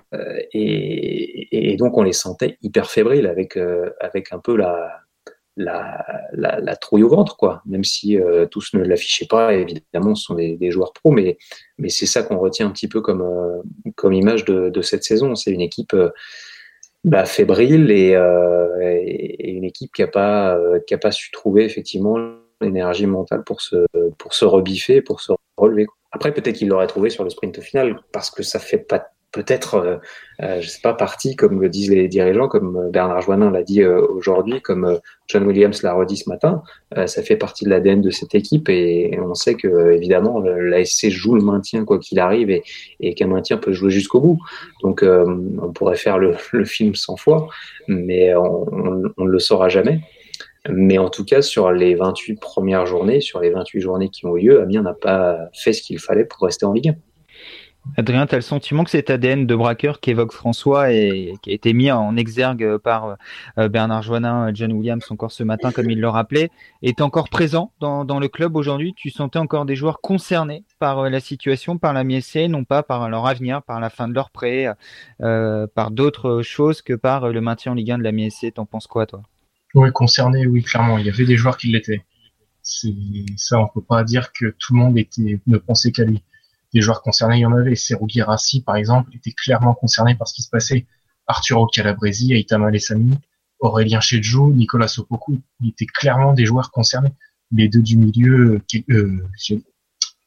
[SPEAKER 3] et, et, donc on les sentait hyper fébriles avec, euh, avec un peu la, la, trouille au ventre, quoi. Même si euh, tous ne l'affichaient pas, évidemment, ce sont des, joueurs pros, mais, mais c'est ça qu'on retient un petit peu comme, comme image de, cette saison. C'est une équipe bah, fébrile et, une équipe qui n'a pas, a pas su trouver effectivement l'énergie mentale pour se, pour se rebiffer, pour se relever. Après, peut-être qu'il l'aurait trouvé sur le sprint final, parce que ça fait pas peut-être, euh, euh, je sais pas, parti, comme le disent les dirigeants, comme euh, Bernard Joannin l'a dit aujourd'hui, comme John Williams l'a redit ce matin, ça fait partie de l'ADN de cette équipe et, on sait que évidemment l'ASC joue le maintien quoi qu'il arrive et, et qu'un maintien peut jouer jusqu'au bout. Donc on pourrait faire le, le, film 100 fois, mais on, on, ne le saura jamais. Mais en tout cas, sur les 28 premières journées, sur les 28 journées qui ont eu lieu, Amiens n'a pas fait ce qu'il fallait pour rester en Ligue 1.
[SPEAKER 1] Adrien, tu as le sentiment que cet ADN de braqueur qu'évoque François et qui a été mis en exergue par euh, Bernard Joannin, John Williams encore ce matin, comme il le rappelait, est encore présent dans, le club aujourd'hui? Tu sentais encore des joueurs concernés par euh, la situation, par la MSC, non pas par leur avenir, par la fin de leur prêt, euh, par d'autres choses que par le maintien en Ligue 1 de la MSC T'en penses quoi, toi?
[SPEAKER 2] Oui, concernés, oui, clairement. Il y avait des joueurs qui l'étaient. Ça, on peut pas dire que tout le monde était, ne pensait qu'à lui des joueurs concernés, il y en avait. Serou par exemple, était clairement concerné par ce qui se passait. Arturo Calabresi, Aitama Lessami, Aurélien Chedjou, Nicolas Sopoku, ils étaient clairement des joueurs concernés. Les deux du milieu, euh,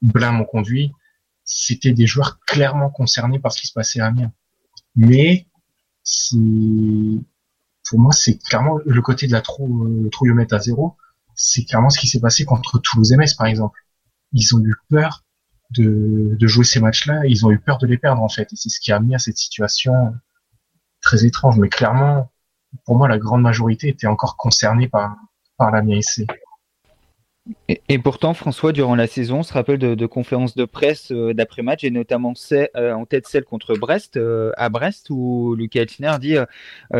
[SPEAKER 2] Blin m'ont conduit, c'était des joueurs clairement concernés par ce qui se passait à Amiens. Mais pour moi, c'est clairement le côté de la trou, euh, trouillomètre à zéro. C'est clairement ce qui s'est passé contre Toulouse MS, par exemple. Ils ont eu peur de, de jouer ces matchs-là, ils ont eu peur de les perdre en fait. Et c'est ce qui a amené à cette situation très étrange. Mais clairement, pour moi, la grande majorité était encore concernée par, par la MIAC.
[SPEAKER 1] Et, pourtant, François, durant la saison, on se rappelle de, conférences de presse euh, d'après-match, et notamment euh, en tête celle contre Brest, euh, à Brest, où Lucas Elsner dit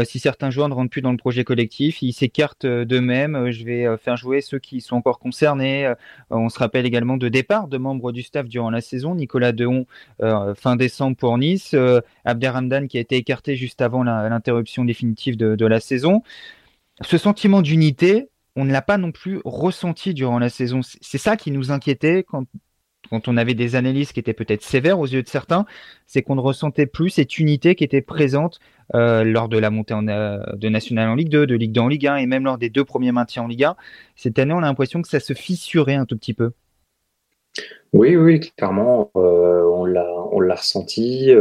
[SPEAKER 1] si certains joueurs ne rentrent plus dans le projet collectif, ils s'écartent d'eux-mêmes, je vais faire jouer ceux qui sont encore concernés. on se rappelle également de départ de membres du staff durant la saison, Nicolas Dehon fin décembre pour Nice, Abderhamdan qui a été écarté juste avant l'interruption définitive de la saison. Ce sentiment d'unité, on ne l'a pas non plus ressenti durant la saison. C'est ça qui nous inquiétait quand, on avait des analyses qui étaient peut-être sévères aux yeux de certains, c'est qu'on ne ressentait plus cette unité qui était présente euh, lors de la montée euh, de National en Ligue 2, de Ligue 2 en Ligue 1 et même lors des deux premiers maintiens en Ligue 1. Cette année, on a l'impression que ça se fissurait un tout petit peu.
[SPEAKER 3] Oui, oui, clairement, euh, on l'a ressenti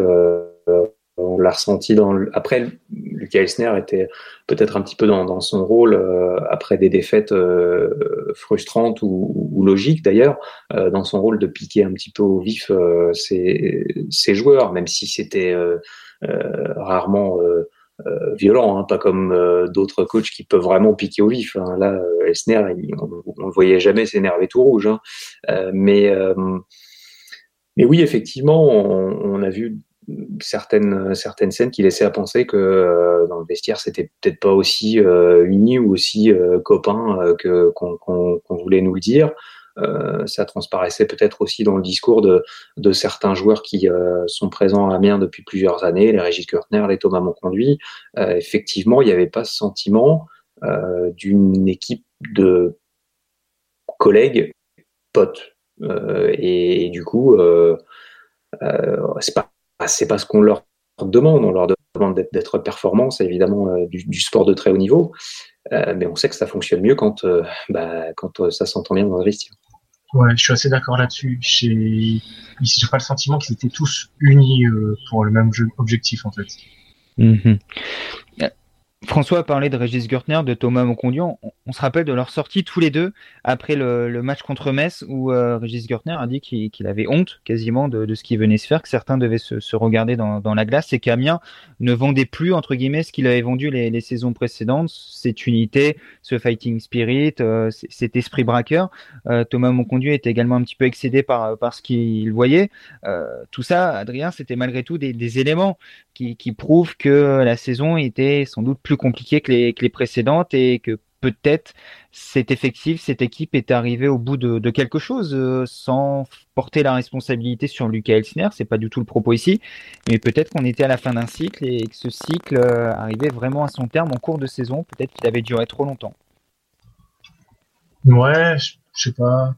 [SPEAKER 3] on l'a ressenti dans après Lucas Elsner était peut-être un petit peu dans, son rôle euh, après des défaites euh, frustrantes ou, logiques d'ailleurs euh, dans son rôle de piquer un petit peu au vif ses, joueurs même si c'était rarement violent hein, pas comme d'autres coachs qui peuvent vraiment piquer au vif hein. là Elsner on, ne le voyait jamais s'énerver tout rouge hein. mais mais oui effectivement on a vu certaines, certaines scènes qui laissaient à penser que euh, dans le vestiaire, c'était peut-être pas aussi euh, uni ou aussi euh, copain que qu'on voulait nous le dire. ça transparaissait peut-être aussi dans le discours de, de certains joueurs qui sont présents à Amiens depuis plusieurs années, les Régis Kurtner, les Thomas Monconduit. effectivement, il n'y avait pas ce sentiment d'une équipe de collègues, potes. Et, et, du coup, c'est pas ah, c'est pas ce qu'on leur demande. On leur demande d'être performants, c'est évidemment euh, du, sport de très haut niveau, euh, mais on sait que ça fonctionne mieux quand, euh, bah, quand ça s'entend bien dans le vestiaire.
[SPEAKER 2] Ouais, je suis assez d'accord là-dessus. J'ai, j'ai pas le sentiment qu'ils étaient tous unis pour le même objectif en fait.
[SPEAKER 1] Mm-hmm. François a parlé de Régis Gürtner, de Thomas Moncondion. On, se rappelle de leur sortie tous les deux après le, match contre Metz où euh, Régis Gürtner a dit qu'il avait honte quasiment de, ce qui venait se faire, que certains devaient se, regarder dans, la glace et qu'Amiens ne vendait plus entre guillemets ce qu'il avait vendu les, saisons précédentes, cette unité, ce fighting spirit, euh, cet esprit braqueur. Euh, Thomas Moncondion était également un petit peu excédé par, ce qu'il voyait. tout ça, Adrien, c'était malgré tout des, éléments qui prouvent que la saison était sans doute plus compliquée que les, que les précédentes et que peut-être cet effectif, cette équipe est arrivée au bout de, de quelque chose euh, sans porter la responsabilité sur Lucas Elsner, c'est pas du tout le propos ici, mais peut-être qu'on était à la fin d'un cycle et que ce cycle euh, arrivait vraiment à son terme en cours de saison, peut-être qu'il avait duré trop longtemps.
[SPEAKER 2] Ouais, je sais pas.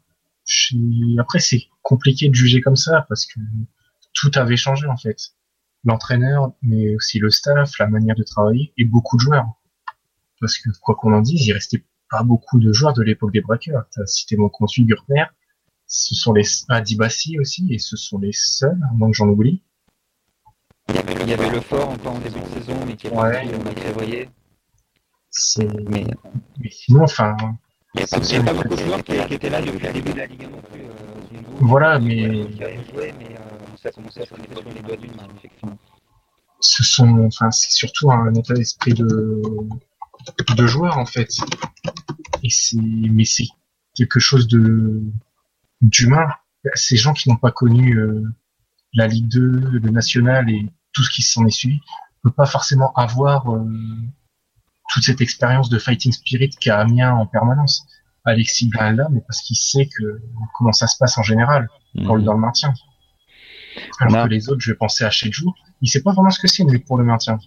[SPEAKER 2] Après, c'est compliqué de juger comme ça parce que tout avait changé en fait l'entraîneur, mais aussi le staff, la manière de travailler et beaucoup de joueurs. Parce que quoi qu'on en dise, il restait pas beaucoup de joueurs de l'époque des braqueurs. T'as cité mon consul Gurtner, ce sont les Adibassi aussi, et ce sont les seuls, à moins que j'en oublie.
[SPEAKER 1] Il y avait le fort encore en début de saison, mais qui est
[SPEAKER 2] Ouais.
[SPEAKER 1] de février.
[SPEAKER 2] C'est,
[SPEAKER 1] Mais
[SPEAKER 2] mais sinon, enfin,
[SPEAKER 1] il n'y a, pas- il y a pas beaucoup de joueurs qui, qui étaient là depuis le début de la Ligue 1 non plus. Euh,
[SPEAKER 2] Voilà, mais-
[SPEAKER 1] avait joué, mais euh, à se connaître sur les doigts d'une main, effectivement.
[SPEAKER 2] ce sont, enfin, c'est surtout un état d'esprit de, de joueur, en fait. Et c'est, mais c'est quelque chose de, d'humain. Ces gens qui n'ont pas connu euh, la Ligue 2, le National et tout ce qui s'en est suivi, ne peuvent pas forcément avoir euh, toute cette expérience de fighting spirit qu'a Amiens en permanence. Alexis là, mais parce qu'il sait que comment ça se passe en général pour le, dans le maintien. Alors
[SPEAKER 1] a-
[SPEAKER 2] que les autres, je vais penser à Chedjou, il sait pas vraiment ce que c'est une lutte pour le maintien.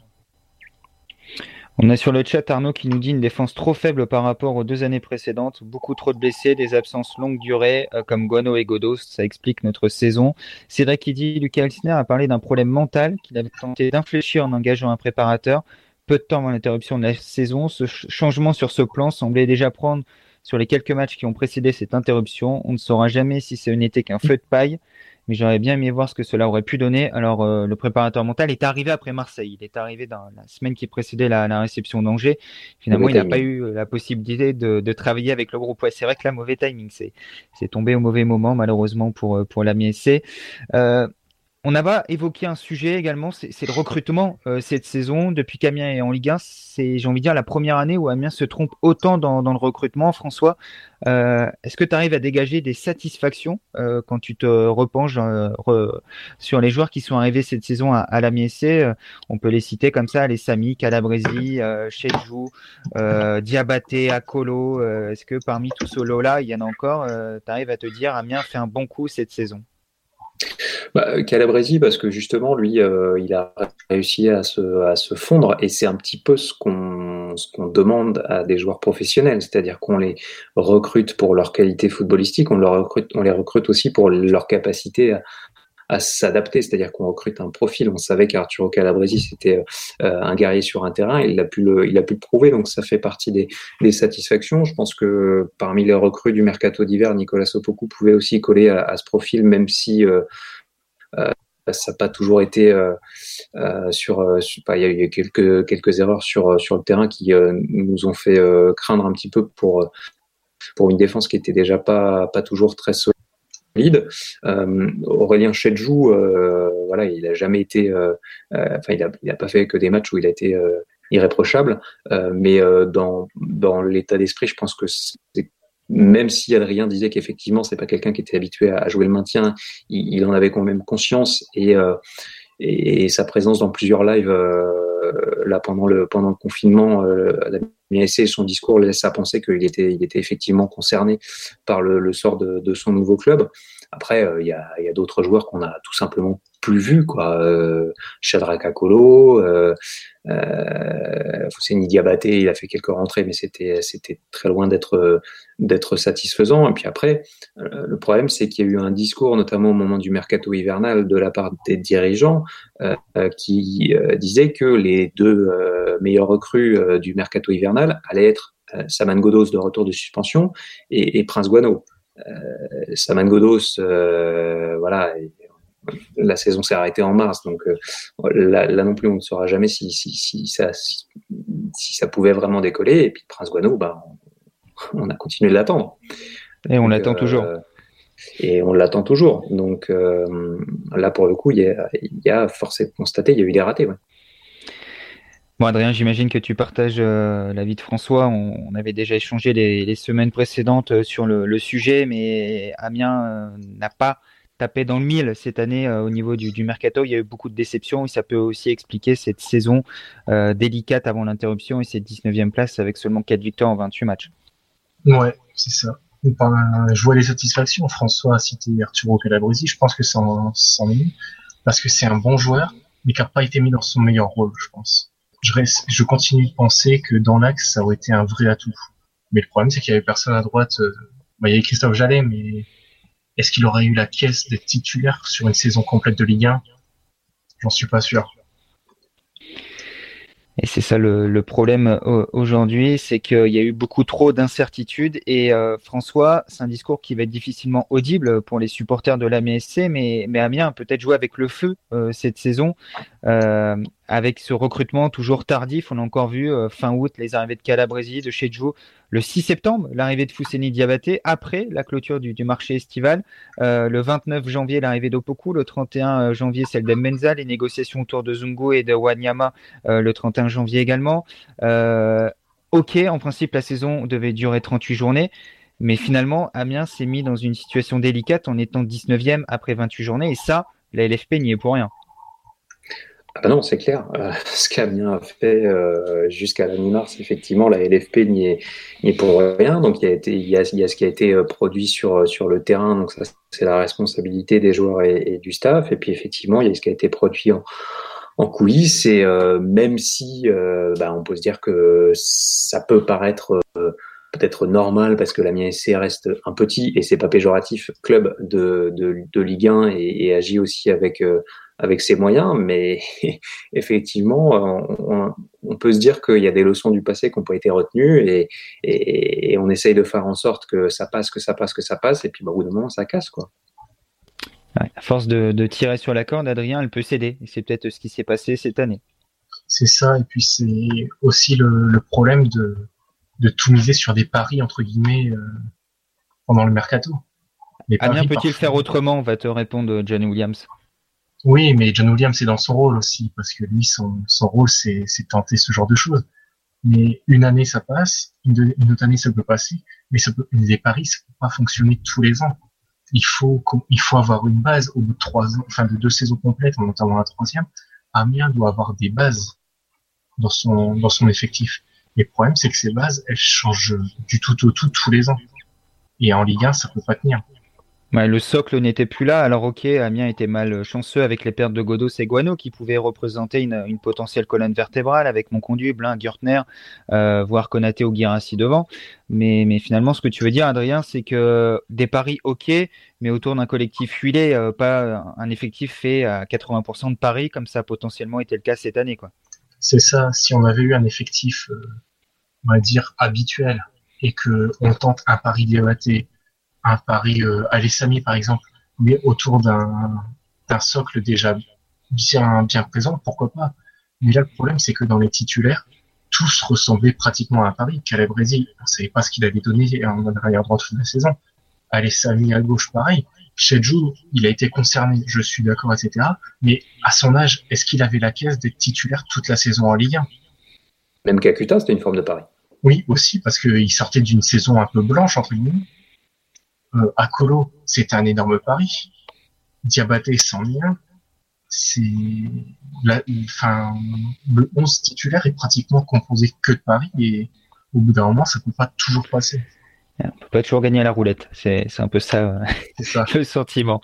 [SPEAKER 1] On a sur le chat Arnaud qui nous dit une défense trop faible par rapport aux deux années précédentes, beaucoup trop de blessés, des absences longue durée euh, comme Guano et Godos, ça explique notre saison. Cédric qui dit Lucas Elsner a parlé d'un problème mental qu'il avait tenté d'infléchir en engageant un préparateur. Peu de temps avant l'interruption de la saison, ce ch- changement sur ce plan semblait déjà prendre sur les quelques matchs qui ont précédé cette interruption. On ne saura jamais si ce n'était qu'un feu de paille, mais j'aurais bien aimé voir ce que cela aurait pu donner. Alors, euh, le préparateur mental est arrivé après Marseille. Il est arrivé dans la semaine qui précédait la, la réception d'Angers. Finalement, il n'a pas eu la possibilité de, de travailler avec le groupe. Ouais, c'est vrai que là, mauvais timing, c'est c'est tombé au mauvais moment, malheureusement, pour, euh, pour l'Amiens SC. Euh, on a évoqué un sujet également, c'est le recrutement euh, cette saison. Depuis qu'Amiens est en Ligue 1, c'est, j'ai envie de dire, la première année où Amiens se trompe autant dans, le recrutement. François, euh, est-ce que tu arrives à dégager des satisfactions euh, quand tu te repenches re- sur les joueurs qui sont arrivés cette saison à, à Euh, On peut les citer comme ça, les Sami, Calabresi, euh, Diabaté, Akolo. Est-ce que parmi tous ce lot-là, il y en a encore Tu arrives à te dire, Amiens fait un bon coup cette saison?
[SPEAKER 3] Bah, Calabresi, parce que justement, lui, euh, il a réussi à se, à se fondre, et c'est un petit peu ce qu'on ce qu'on demande à des joueurs professionnels, c'est-à-dire qu'on les recrute pour leur qualité footballistique, on, leur recrute, on les recrute aussi pour leur capacité à, à s'adapter, c'est-à-dire qu'on recrute un profil. On savait qu'Arturo Calabresi, c'était euh, un guerrier sur un terrain, il a pu le, il a pu le prouver, donc ça fait partie des, des satisfactions. Je pense que parmi les recrues du mercato d'hiver, Nicolas Sopoku pouvait aussi coller à, ce profil, même si euh, ça n'a pas toujours été euh, euh, sur, euh, il y a eu quelques quelques erreurs sur euh, sur le terrain qui euh, nous ont fait euh, craindre un petit peu pour euh, pour une défense qui était déjà pas pas toujours très solide. Euh, Aurélien Chedjou, euh, voilà, il a jamais été, euh, euh, enfin, il a, il a pas fait que des matchs où il a été euh, irréprochable, euh, mais euh, dans dans l'état d'esprit, je pense que c'est même si Adrien disait qu'effectivement c'est pas quelqu'un qui était habitué à, jouer le maintien, il, en avait quand même conscience et, euh, et, sa présence dans plusieurs lives euh, là pendant le pendant le confinement, euh, Damien son discours laisse à penser qu'il était il était effectivement concerné par le, le sort de, de son nouveau club. Après, euh, il y a, d'autres joueurs qu'on a tout simplement plus vus, quoi. Euh, Shadrach Akolo, euh, euh, il a fait quelques rentrées, mais c'était très loin d'être satisfaisant. Et puis après, euh, le problème, c'est qu'il y a eu un discours, notamment au moment du mercato hivernal, de la part des dirigeants, qui disait que les deux meilleurs recrues du mercato hivernal allaient être Saman Godos de retour de suspension et Prince Guano. Euh, Saman Godos, euh, voilà, et la saison s'est arrêtée en mars, donc euh, là, là, non plus, on ne saura jamais si, si, si, ça, si, si, ça pouvait vraiment décoller. Et puis Prince Guano, bah, on, a continué de l'attendre.
[SPEAKER 1] Et on l'attend toujours.
[SPEAKER 3] Et on l'attend toujours. Donc euh, là, pour le coup, il y a, il y a force est constaté, il y a eu des ratés. Ouais.
[SPEAKER 1] Bon, Adrien, j'imagine que tu partages euh, l'avis de François. On, avait déjà échangé les, semaines précédentes euh, sur le, sujet, mais Amiens euh, n'a pas tapé dans le mille cette année au niveau du, mercato. Il y a eu beaucoup de déceptions et ça peut aussi expliquer cette saison délicate avant l'interruption et cette 19e place avec seulement 4 victoires en 28 matchs.
[SPEAKER 2] Ouais, c'est ça. Je vois les satisfactions. François a cité Arturo Calabresi. Je pense que c'est en, est parce que c'est un bon joueur, mais qui n'a pas été mis dans son meilleur rôle, je pense. Je, continue de penser que dans l'axe, ça aurait été un vrai atout. Mais le problème, c'est qu'il y avait personne à droite. Euh, bah, il y avait Christophe Jallet, mais est-ce qu'il aurait eu la caisse d'être titulaire sur une saison complète de Ligue 1 J'en suis pas sûr.
[SPEAKER 1] Et c'est ça le, problème aujourd'hui, c'est qu'il y a eu beaucoup trop d'incertitudes. Et euh, François, c'est un discours qui va être difficilement audible pour les supporters de l'AMSC, mais, mais Amiens a peut-être joué avec le feu euh, cette saison. Euh, avec ce recrutement toujours tardif. On a encore vu euh, fin août les arrivées de Calabresi, de Chedjou, le 6 septembre l'arrivée de Fousseni Diabaté, après la clôture du, marché estival, euh, le 29 janvier l'arrivée d'Opoku, le 31 euh, janvier celle d'Emmenza, les négociations autour de Zungo et de Wanyama le 31 janvier également. ok, en principe la saison devait durer 38 journées. Mais finalement, Amiens s'est mis dans une situation délicate en étant 19e après 28 journées. Et ça, la LFP n'y est pour rien.
[SPEAKER 3] Ah non, c'est clair. Euh, ce qu'Amiens a fait euh, jusqu'à la mi-mars, effectivement, la LFP n'y est, est, pour rien. Donc il y, a été, il, y a, il y a ce qui a été euh, produit sur, sur le terrain. Donc ça, c'est la responsabilité des joueurs et, du staff. Et puis effectivement, il y a ce qui a été produit en, en coulisses. Et euh, même si bah, on peut se dire que ça peut paraître peut-être normal parce que l'Amiens SC reste un petit et c'est pas péjoratif club de, de, de Ligue 1 et, et agit aussi avec avec ses moyens, mais effectivement, on, peut se dire qu'il y a des leçons du passé qui n'ont pas été retenues et, et, on essaye de faire en sorte que ça passe, que ça passe, que ça passe, et puis bah, au bout d'un moment, ça casse. quoi.
[SPEAKER 1] à force de, tirer sur la corde, Adrien, elle peut céder. Et c'est peut-être ce qui s'est passé cette année.
[SPEAKER 2] C'est ça, et puis c'est aussi le, problème de, de, tout miser sur des paris, entre guillemets, euh, pendant le mercato.
[SPEAKER 1] Adrien peut-il faire autrement? Va te répondre John Williams.
[SPEAKER 2] Oui, mais John Williams c'est dans son rôle aussi, parce que lui, son, rôle, c'est tenter ce genre de choses. Mais une année, ça passe, une, autre année, ça peut passer, mais ça peut, les paris, ça peut pas fonctionner tous les ans. Il faut, il faut avoir une base au bout de trois ans, enfin de deux saisons complètes, notamment la troisième. Amiens doit avoir des bases dans son, dans son effectif. Et le problème, c'est que ces bases, elles changent du tout au tout tous les ans. Et en Ligue 1, ça peut pas tenir
[SPEAKER 1] le socle n'était plus là. Alors ok, Amiens était mal chanceux avec les pertes de Godos et Guano qui pouvaient représenter une, potentielle colonne vertébrale avec mon conduit, Blin, Gürtner, euh, voire Konaté ou Girassi devant. Mais, finalement, ce que tu veux dire, Adrien, c'est que des paris ok, mais autour d'un collectif huilé, euh, pas un effectif fait à 80% de paris comme ça a potentiellement été le cas cette année.
[SPEAKER 2] C'est ça. Si on avait eu un effectif, euh, on va dire, habituel et que on tente un pari débatté un pari euh, à l'Essami, par exemple, mais autour d'un socle déjà bien, bien présent, pourquoi pas? Mais là, le problème, c'est que dans les titulaires, tous ressemblaient pratiquement à un pari. Calabrésil, on savait pas ce qu'il avait donné en arrière droite de la saison. Alessami à gauche, pareil. Chedjou, il a été concerné, je suis d'accord, etc. Mais à son âge, est-ce qu'il avait la caisse d'être titulaire toute la saison en Ligue 1
[SPEAKER 3] Même Kakuta, c'était une forme de pari.
[SPEAKER 2] Oui, aussi, parce qu'il sortait d'une saison un peu blanche, entre guillemets. Euh, c'est un énorme pari. Diabaté, sans lien. C'est, enfin, le 11 titulaire est pratiquement composé que de paris et au bout d'un moment, ça peut pas toujours passer.
[SPEAKER 1] On peut pas toujours gagner à la roulette. C'est un peu ça, ça. le sentiment.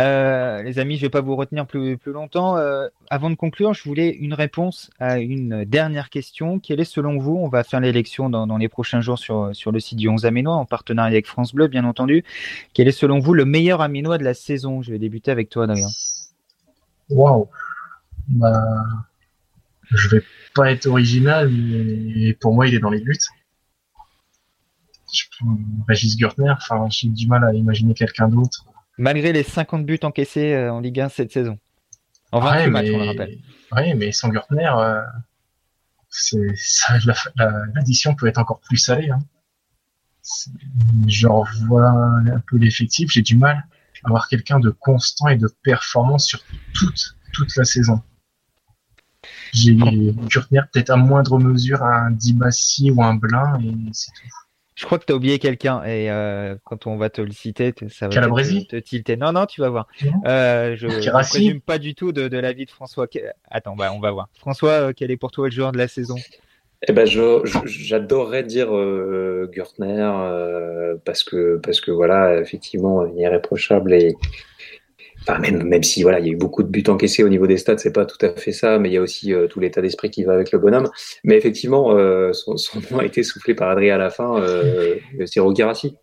[SPEAKER 1] Euh, les amis, je vais pas vous retenir plus, plus longtemps. Euh, avant de conclure, je voulais une réponse à une dernière question. Quelle est selon vous, on va faire l'élection dans, dans, les prochains jours sur, sur le site du 11 Aménois en partenariat avec France Bleu, bien entendu. Quel est selon vous le meilleur Aménois de la saison? Je vais débuter avec toi, Adrien.
[SPEAKER 2] Waouh bah, Je vais pas être original, mais pour moi, il est dans les buts. Régis Gürtner, enfin, j'ai du mal à imaginer quelqu'un d'autre.
[SPEAKER 1] Malgré les 50 buts encaissés euh, en Ligue 1 cette saison. En 28 matchs, on le rappelle.
[SPEAKER 2] Oui, mais sans Gürtner, euh, l'addition peut être encore plus salée. Hein. Je revois un peu l'effectif, j'ai du mal à avoir quelqu'un de constant et de performant sur toute, toute la saison. J'ai Gürtner peut-être à moindre mesure un Dibassi ou un Blin et c'est tout.
[SPEAKER 1] Je crois que tu as oublié quelqu'un et euh, quand on va te le citer, ça va
[SPEAKER 2] te,
[SPEAKER 1] te, tilter. Non, non, tu vas voir. Euh, je ne présume pas du tout de, de l'avis de François. Attends, bah, on va voir. François, euh, quel est pour toi le joueur de la saison?
[SPEAKER 3] Eh ben, j'adorerais dire euh, Gürtner parce que parce que voilà, effectivement, irréprochable et Même, même si voilà, il y a eu beaucoup de buts encaissés au niveau des stats, c'est pas tout à fait ça, mais il y a aussi tout l'état d'esprit qui va avec le bonhomme. Mais effectivement, son, son, nom a été soufflé par Adrien à la fin, euh, c'est Rogarassi.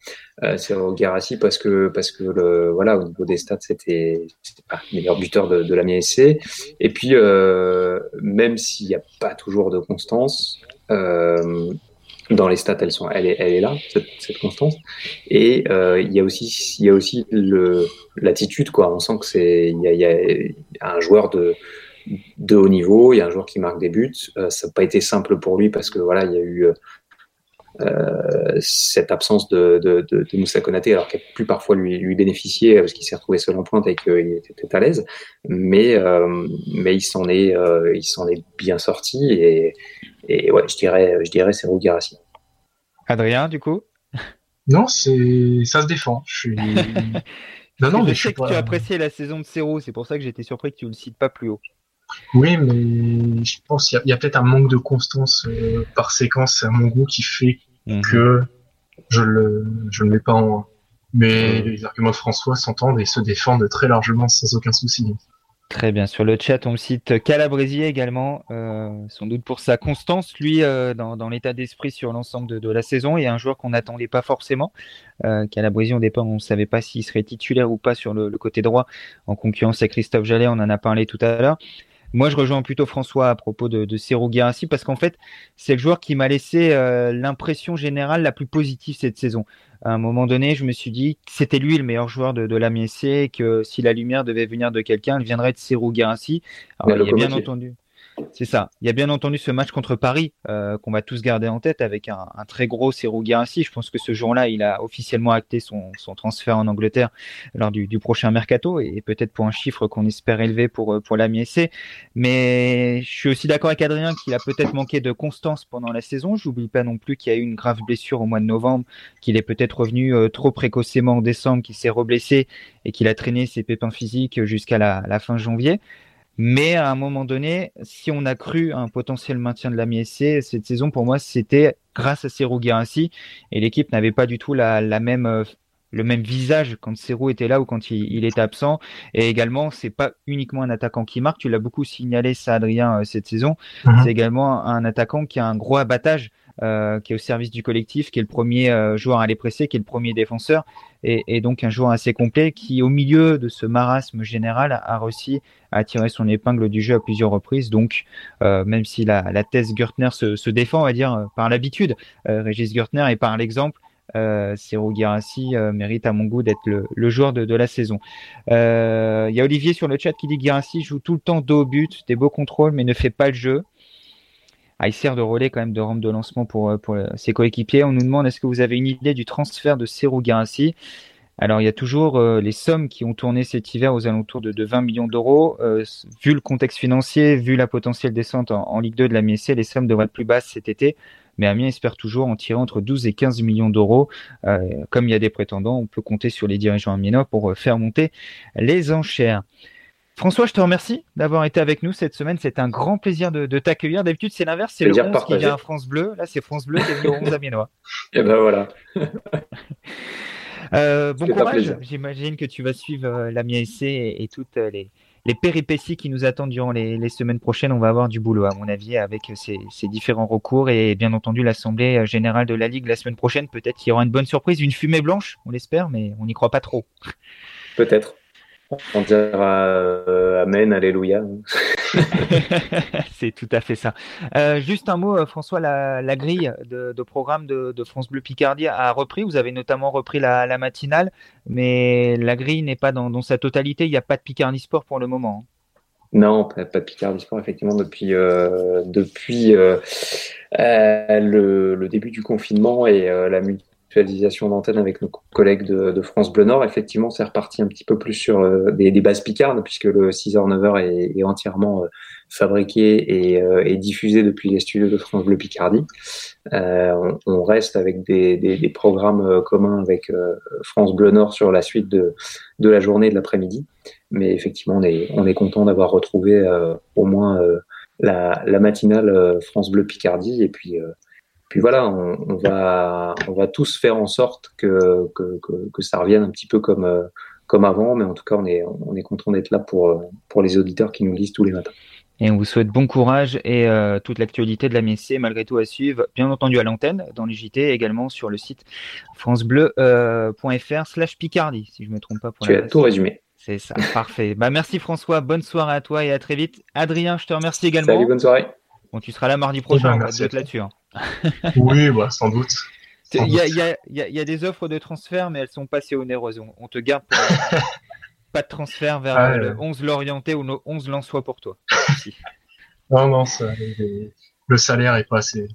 [SPEAKER 3] Euh, c'est Rogarassi parce que parce que le voilà au niveau des stats c'était pas le meilleur buteur de, de la MSC. Et puis même s'il n'y a pas toujours de constance, euh, dans les stats, elles sont, elle est, elle est là, cette, cette constance. Et euh, il y a aussi, il y a aussi l'attitude, quoi. On sent que c'est, il y a, il y a un joueur de de haut niveau, il y a un joueur qui marque des buts. Euh, ça n'a pas été simple pour lui parce que voilà, il y a eu euh, cette absence de, de, de, de Moussa Konaté, alors qu'il a pu parfois lui, lui bénéficier parce qu'il s'est retrouvé seul en pointe et qu'il était à l'aise. Mais, euh, mais il s'en est, euh, il s'en est bien sorti et, et ouais, je dirais, je dirais c'est Rougarassi.
[SPEAKER 1] Adrien, du coup?
[SPEAKER 2] Non, c'est ça se défend. Je suis.
[SPEAKER 1] non, non, mais je sais que pas... tu appréciais la saison de Serrault, c'est pour ça que j'étais surpris que tu le cites pas plus haut.
[SPEAKER 2] Oui, mais je pense qu'il y a, a peut-être un manque de constance euh, par séquence à mon goût qui fait mmh. que je le, je le mets pas en. Mais mmh. les arguments de François s'entendent et se défendent très largement sans aucun souci.
[SPEAKER 1] Très bien. Sur le chat, on cite Calabresier également, euh, sans doute pour sa constance, lui, euh, dans, dans l'état d'esprit sur l'ensemble de, de, la saison, et un joueur qu'on n'attendait pas forcément. Euh, Calabresier, au départ, on ne savait pas s'il serait titulaire ou pas sur le, le, côté droit, en concurrence avec Christophe Jallet, on en a parlé tout à l'heure. Moi, je rejoins plutôt François à propos de, de Serou Guirassi parce qu'en fait, c'est le joueur qui m'a laissé euh, l'impression générale la plus positive cette saison. À un moment donné, je me suis dit que c'était lui le meilleur joueur de, de la et que si la lumière devait venir de quelqu'un, elle viendrait de Serou Guirassi. Alors, il y a bien entendu. C'est ça. Il y a bien entendu ce match contre Paris euh, qu'on va tous garder en tête avec un, très gros Serou ainsi. Je pense que ce jour-là, il a officiellement acté son, transfert en Angleterre lors du, prochain mercato et, peut-être pour un chiffre qu'on espère élevé pour euh, pour la MSC. Mais je suis aussi d'accord avec Adrien qu'il a peut-être manqué de constance pendant la saison. J'oublie pas non plus qu'il y a eu une grave blessure au mois de novembre, qu'il est peut-être revenu euh, trop précocement en décembre, qu'il s'est reblessé et qu'il a traîné ses pépins physiques jusqu'à la fin janvier. Mais à un moment donné, si on a cru un potentiel maintien de la MSC, cette saison, pour moi, c'était grâce à Serou Guirassi. Et l'équipe n'avait pas du tout la, la, même, euh, le même visage quand Serou était là ou quand il, il était absent. Et également, c'est pas uniquement un attaquant qui marque. Tu l'as beaucoup signalé, ça, Adrien, euh, cette saison. Mm -hmm. C'est également un attaquant qui a un gros abattage. Euh, qui est au service du collectif, qui est le premier euh, joueur à les presser, qui est le premier défenseur, et, donc un joueur assez complet qui, au milieu de ce marasme général, a réussi à tirer son épingle du jeu à plusieurs reprises. Donc, euh, même si la, thèse Gertner se, défend, on va dire, par l'habitude, Régis Gertner et par l'exemple, euh, Ciro mérite à mon goût d'être le, joueur de, la saison. Il y a Olivier sur le chat qui dit Guirassi joue tout le temps dos au but, des beaux contrôles, mais ne fait pas le jeu. Il sert de relais quand même de rampe de lancement pour, pour ses coéquipiers. On nous demande est-ce que vous avez une idée du transfert de Ciro Guirassi alors, il y a toujours euh, les sommes qui ont tourné cet hiver aux alentours de, de 20 millions d'euros. Euh, vu le contexte financier, vu la potentielle descente en, Ligue 2 de la MSC, les sommes devraient être plus basses cet été. Mais Amiens espère toujours en tirer entre 12 et 15 millions d'euros. Euh, comme il y a des prétendants, on peut compter sur les dirigeants amiénois pour faire monter les enchères. François, je te remercie d'avoir été avec nous cette semaine. C'est un grand plaisir de, de t'accueillir. D'habitude, c'est l'inverse. C'est le 11 partagé. qui vient à France Bleu. Là, c'est France Bleu qui vient au 11 amiénois.
[SPEAKER 3] Et ben voilà.
[SPEAKER 1] Euh, bon courage. J'imagine que tu vas suivre euh, la MIAC et, et, toutes euh, les, les, péripéties qui nous attendent durant les, les, semaines prochaines. On va avoir du boulot, à mon avis, avec ces, ces différents recours et bien entendu l'Assemblée générale de la Ligue la semaine prochaine. Peut-être qu'il y aura une bonne surprise, une fumée blanche, on l'espère, mais on n'y croit pas trop.
[SPEAKER 3] Peut-être. On dira euh, Amen, Alléluia.
[SPEAKER 1] c'est tout à fait ça. Euh, juste un mot, euh, François, la, la grille de, de programme de, de, France Bleu Picardie a repris. Vous avez notamment repris la, la matinale, mais la grille n'est pas dans, dans, sa totalité. Il n'y a pas de Picardie Sport pour le moment.
[SPEAKER 3] Non, pas, pas de Picardie Sport, effectivement, depuis, euh, depuis le, le, début du confinement et la multi d'antenne avec nos collègues de, de, France Bleu Nord. Effectivement, c'est reparti un petit peu plus sur euh, des, des, bases picardes, puisque le 6h-9h est, est, entièrement euh, fabriqué et, euh, et, diffusé depuis les studios de France Bleu Picardie. On, on, reste avec des, des programmes communs avec France Bleu Nord sur la suite de, de la journée de l'après-midi. Mais effectivement, on est, on est content d'avoir retrouvé au moins la, la, matinale France Bleu Picardie et puis puis voilà, on, on, va, on va tous faire en sorte que, que, que, que, ça revienne un petit peu comme, comme avant, mais en tout cas, on est, on est content d'être là pour, pour les auditeurs qui nous lisent tous les matins.
[SPEAKER 1] Et on vous souhaite bon courage et euh, toute l'actualité de la MSC, malgré tout, à suivre, bien entendu à l'antenne, dans les JT, également sur le site francebleu.fr slash Picardie, si je ne me trompe pas.
[SPEAKER 3] Pour tu as tout résumé.
[SPEAKER 1] C'est ça, parfait. Bah, merci François, bonne soirée à toi et à très vite. Adrien, je te remercie également.
[SPEAKER 3] Salut, bonne soirée.
[SPEAKER 1] Bon, tu seras là mardi prochain, on va te là-dessus. Hein.
[SPEAKER 2] oui, bah, sans doute.
[SPEAKER 1] Il y, y, a des offres de transfert, mais elles sont passées onéreuses. On, on te garde pour, pas de transfert vers ah, le 11 l'orienté ou le 11 Lensois pour toi.
[SPEAKER 2] non, non, le salaire est pas assez.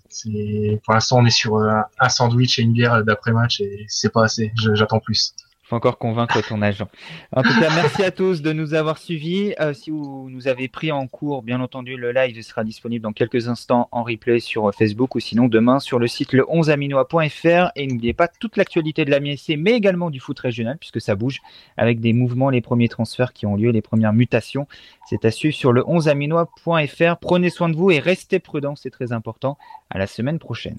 [SPEAKER 2] Pour l'instant, on est sur un, un sandwich et une bière d'après-match et c'est pas assez. J'attends plus
[SPEAKER 1] faut encore convaincre ton agent. En tout cas, merci à tous de nous avoir suivis. Euh, si vous nous avez pris en cours, bien entendu, le live sera disponible dans quelques instants en replay sur Facebook ou sinon demain sur le site le11aminois.fr. Et n'oubliez pas toute l'actualité de la MSC, mais également du foot régional, puisque ça bouge avec des mouvements, les premiers transferts qui ont lieu, les premières mutations. C'est à suivre sur le 11aminois.fr. Prenez soin de vous et restez prudents, c'est très important. À la semaine prochaine.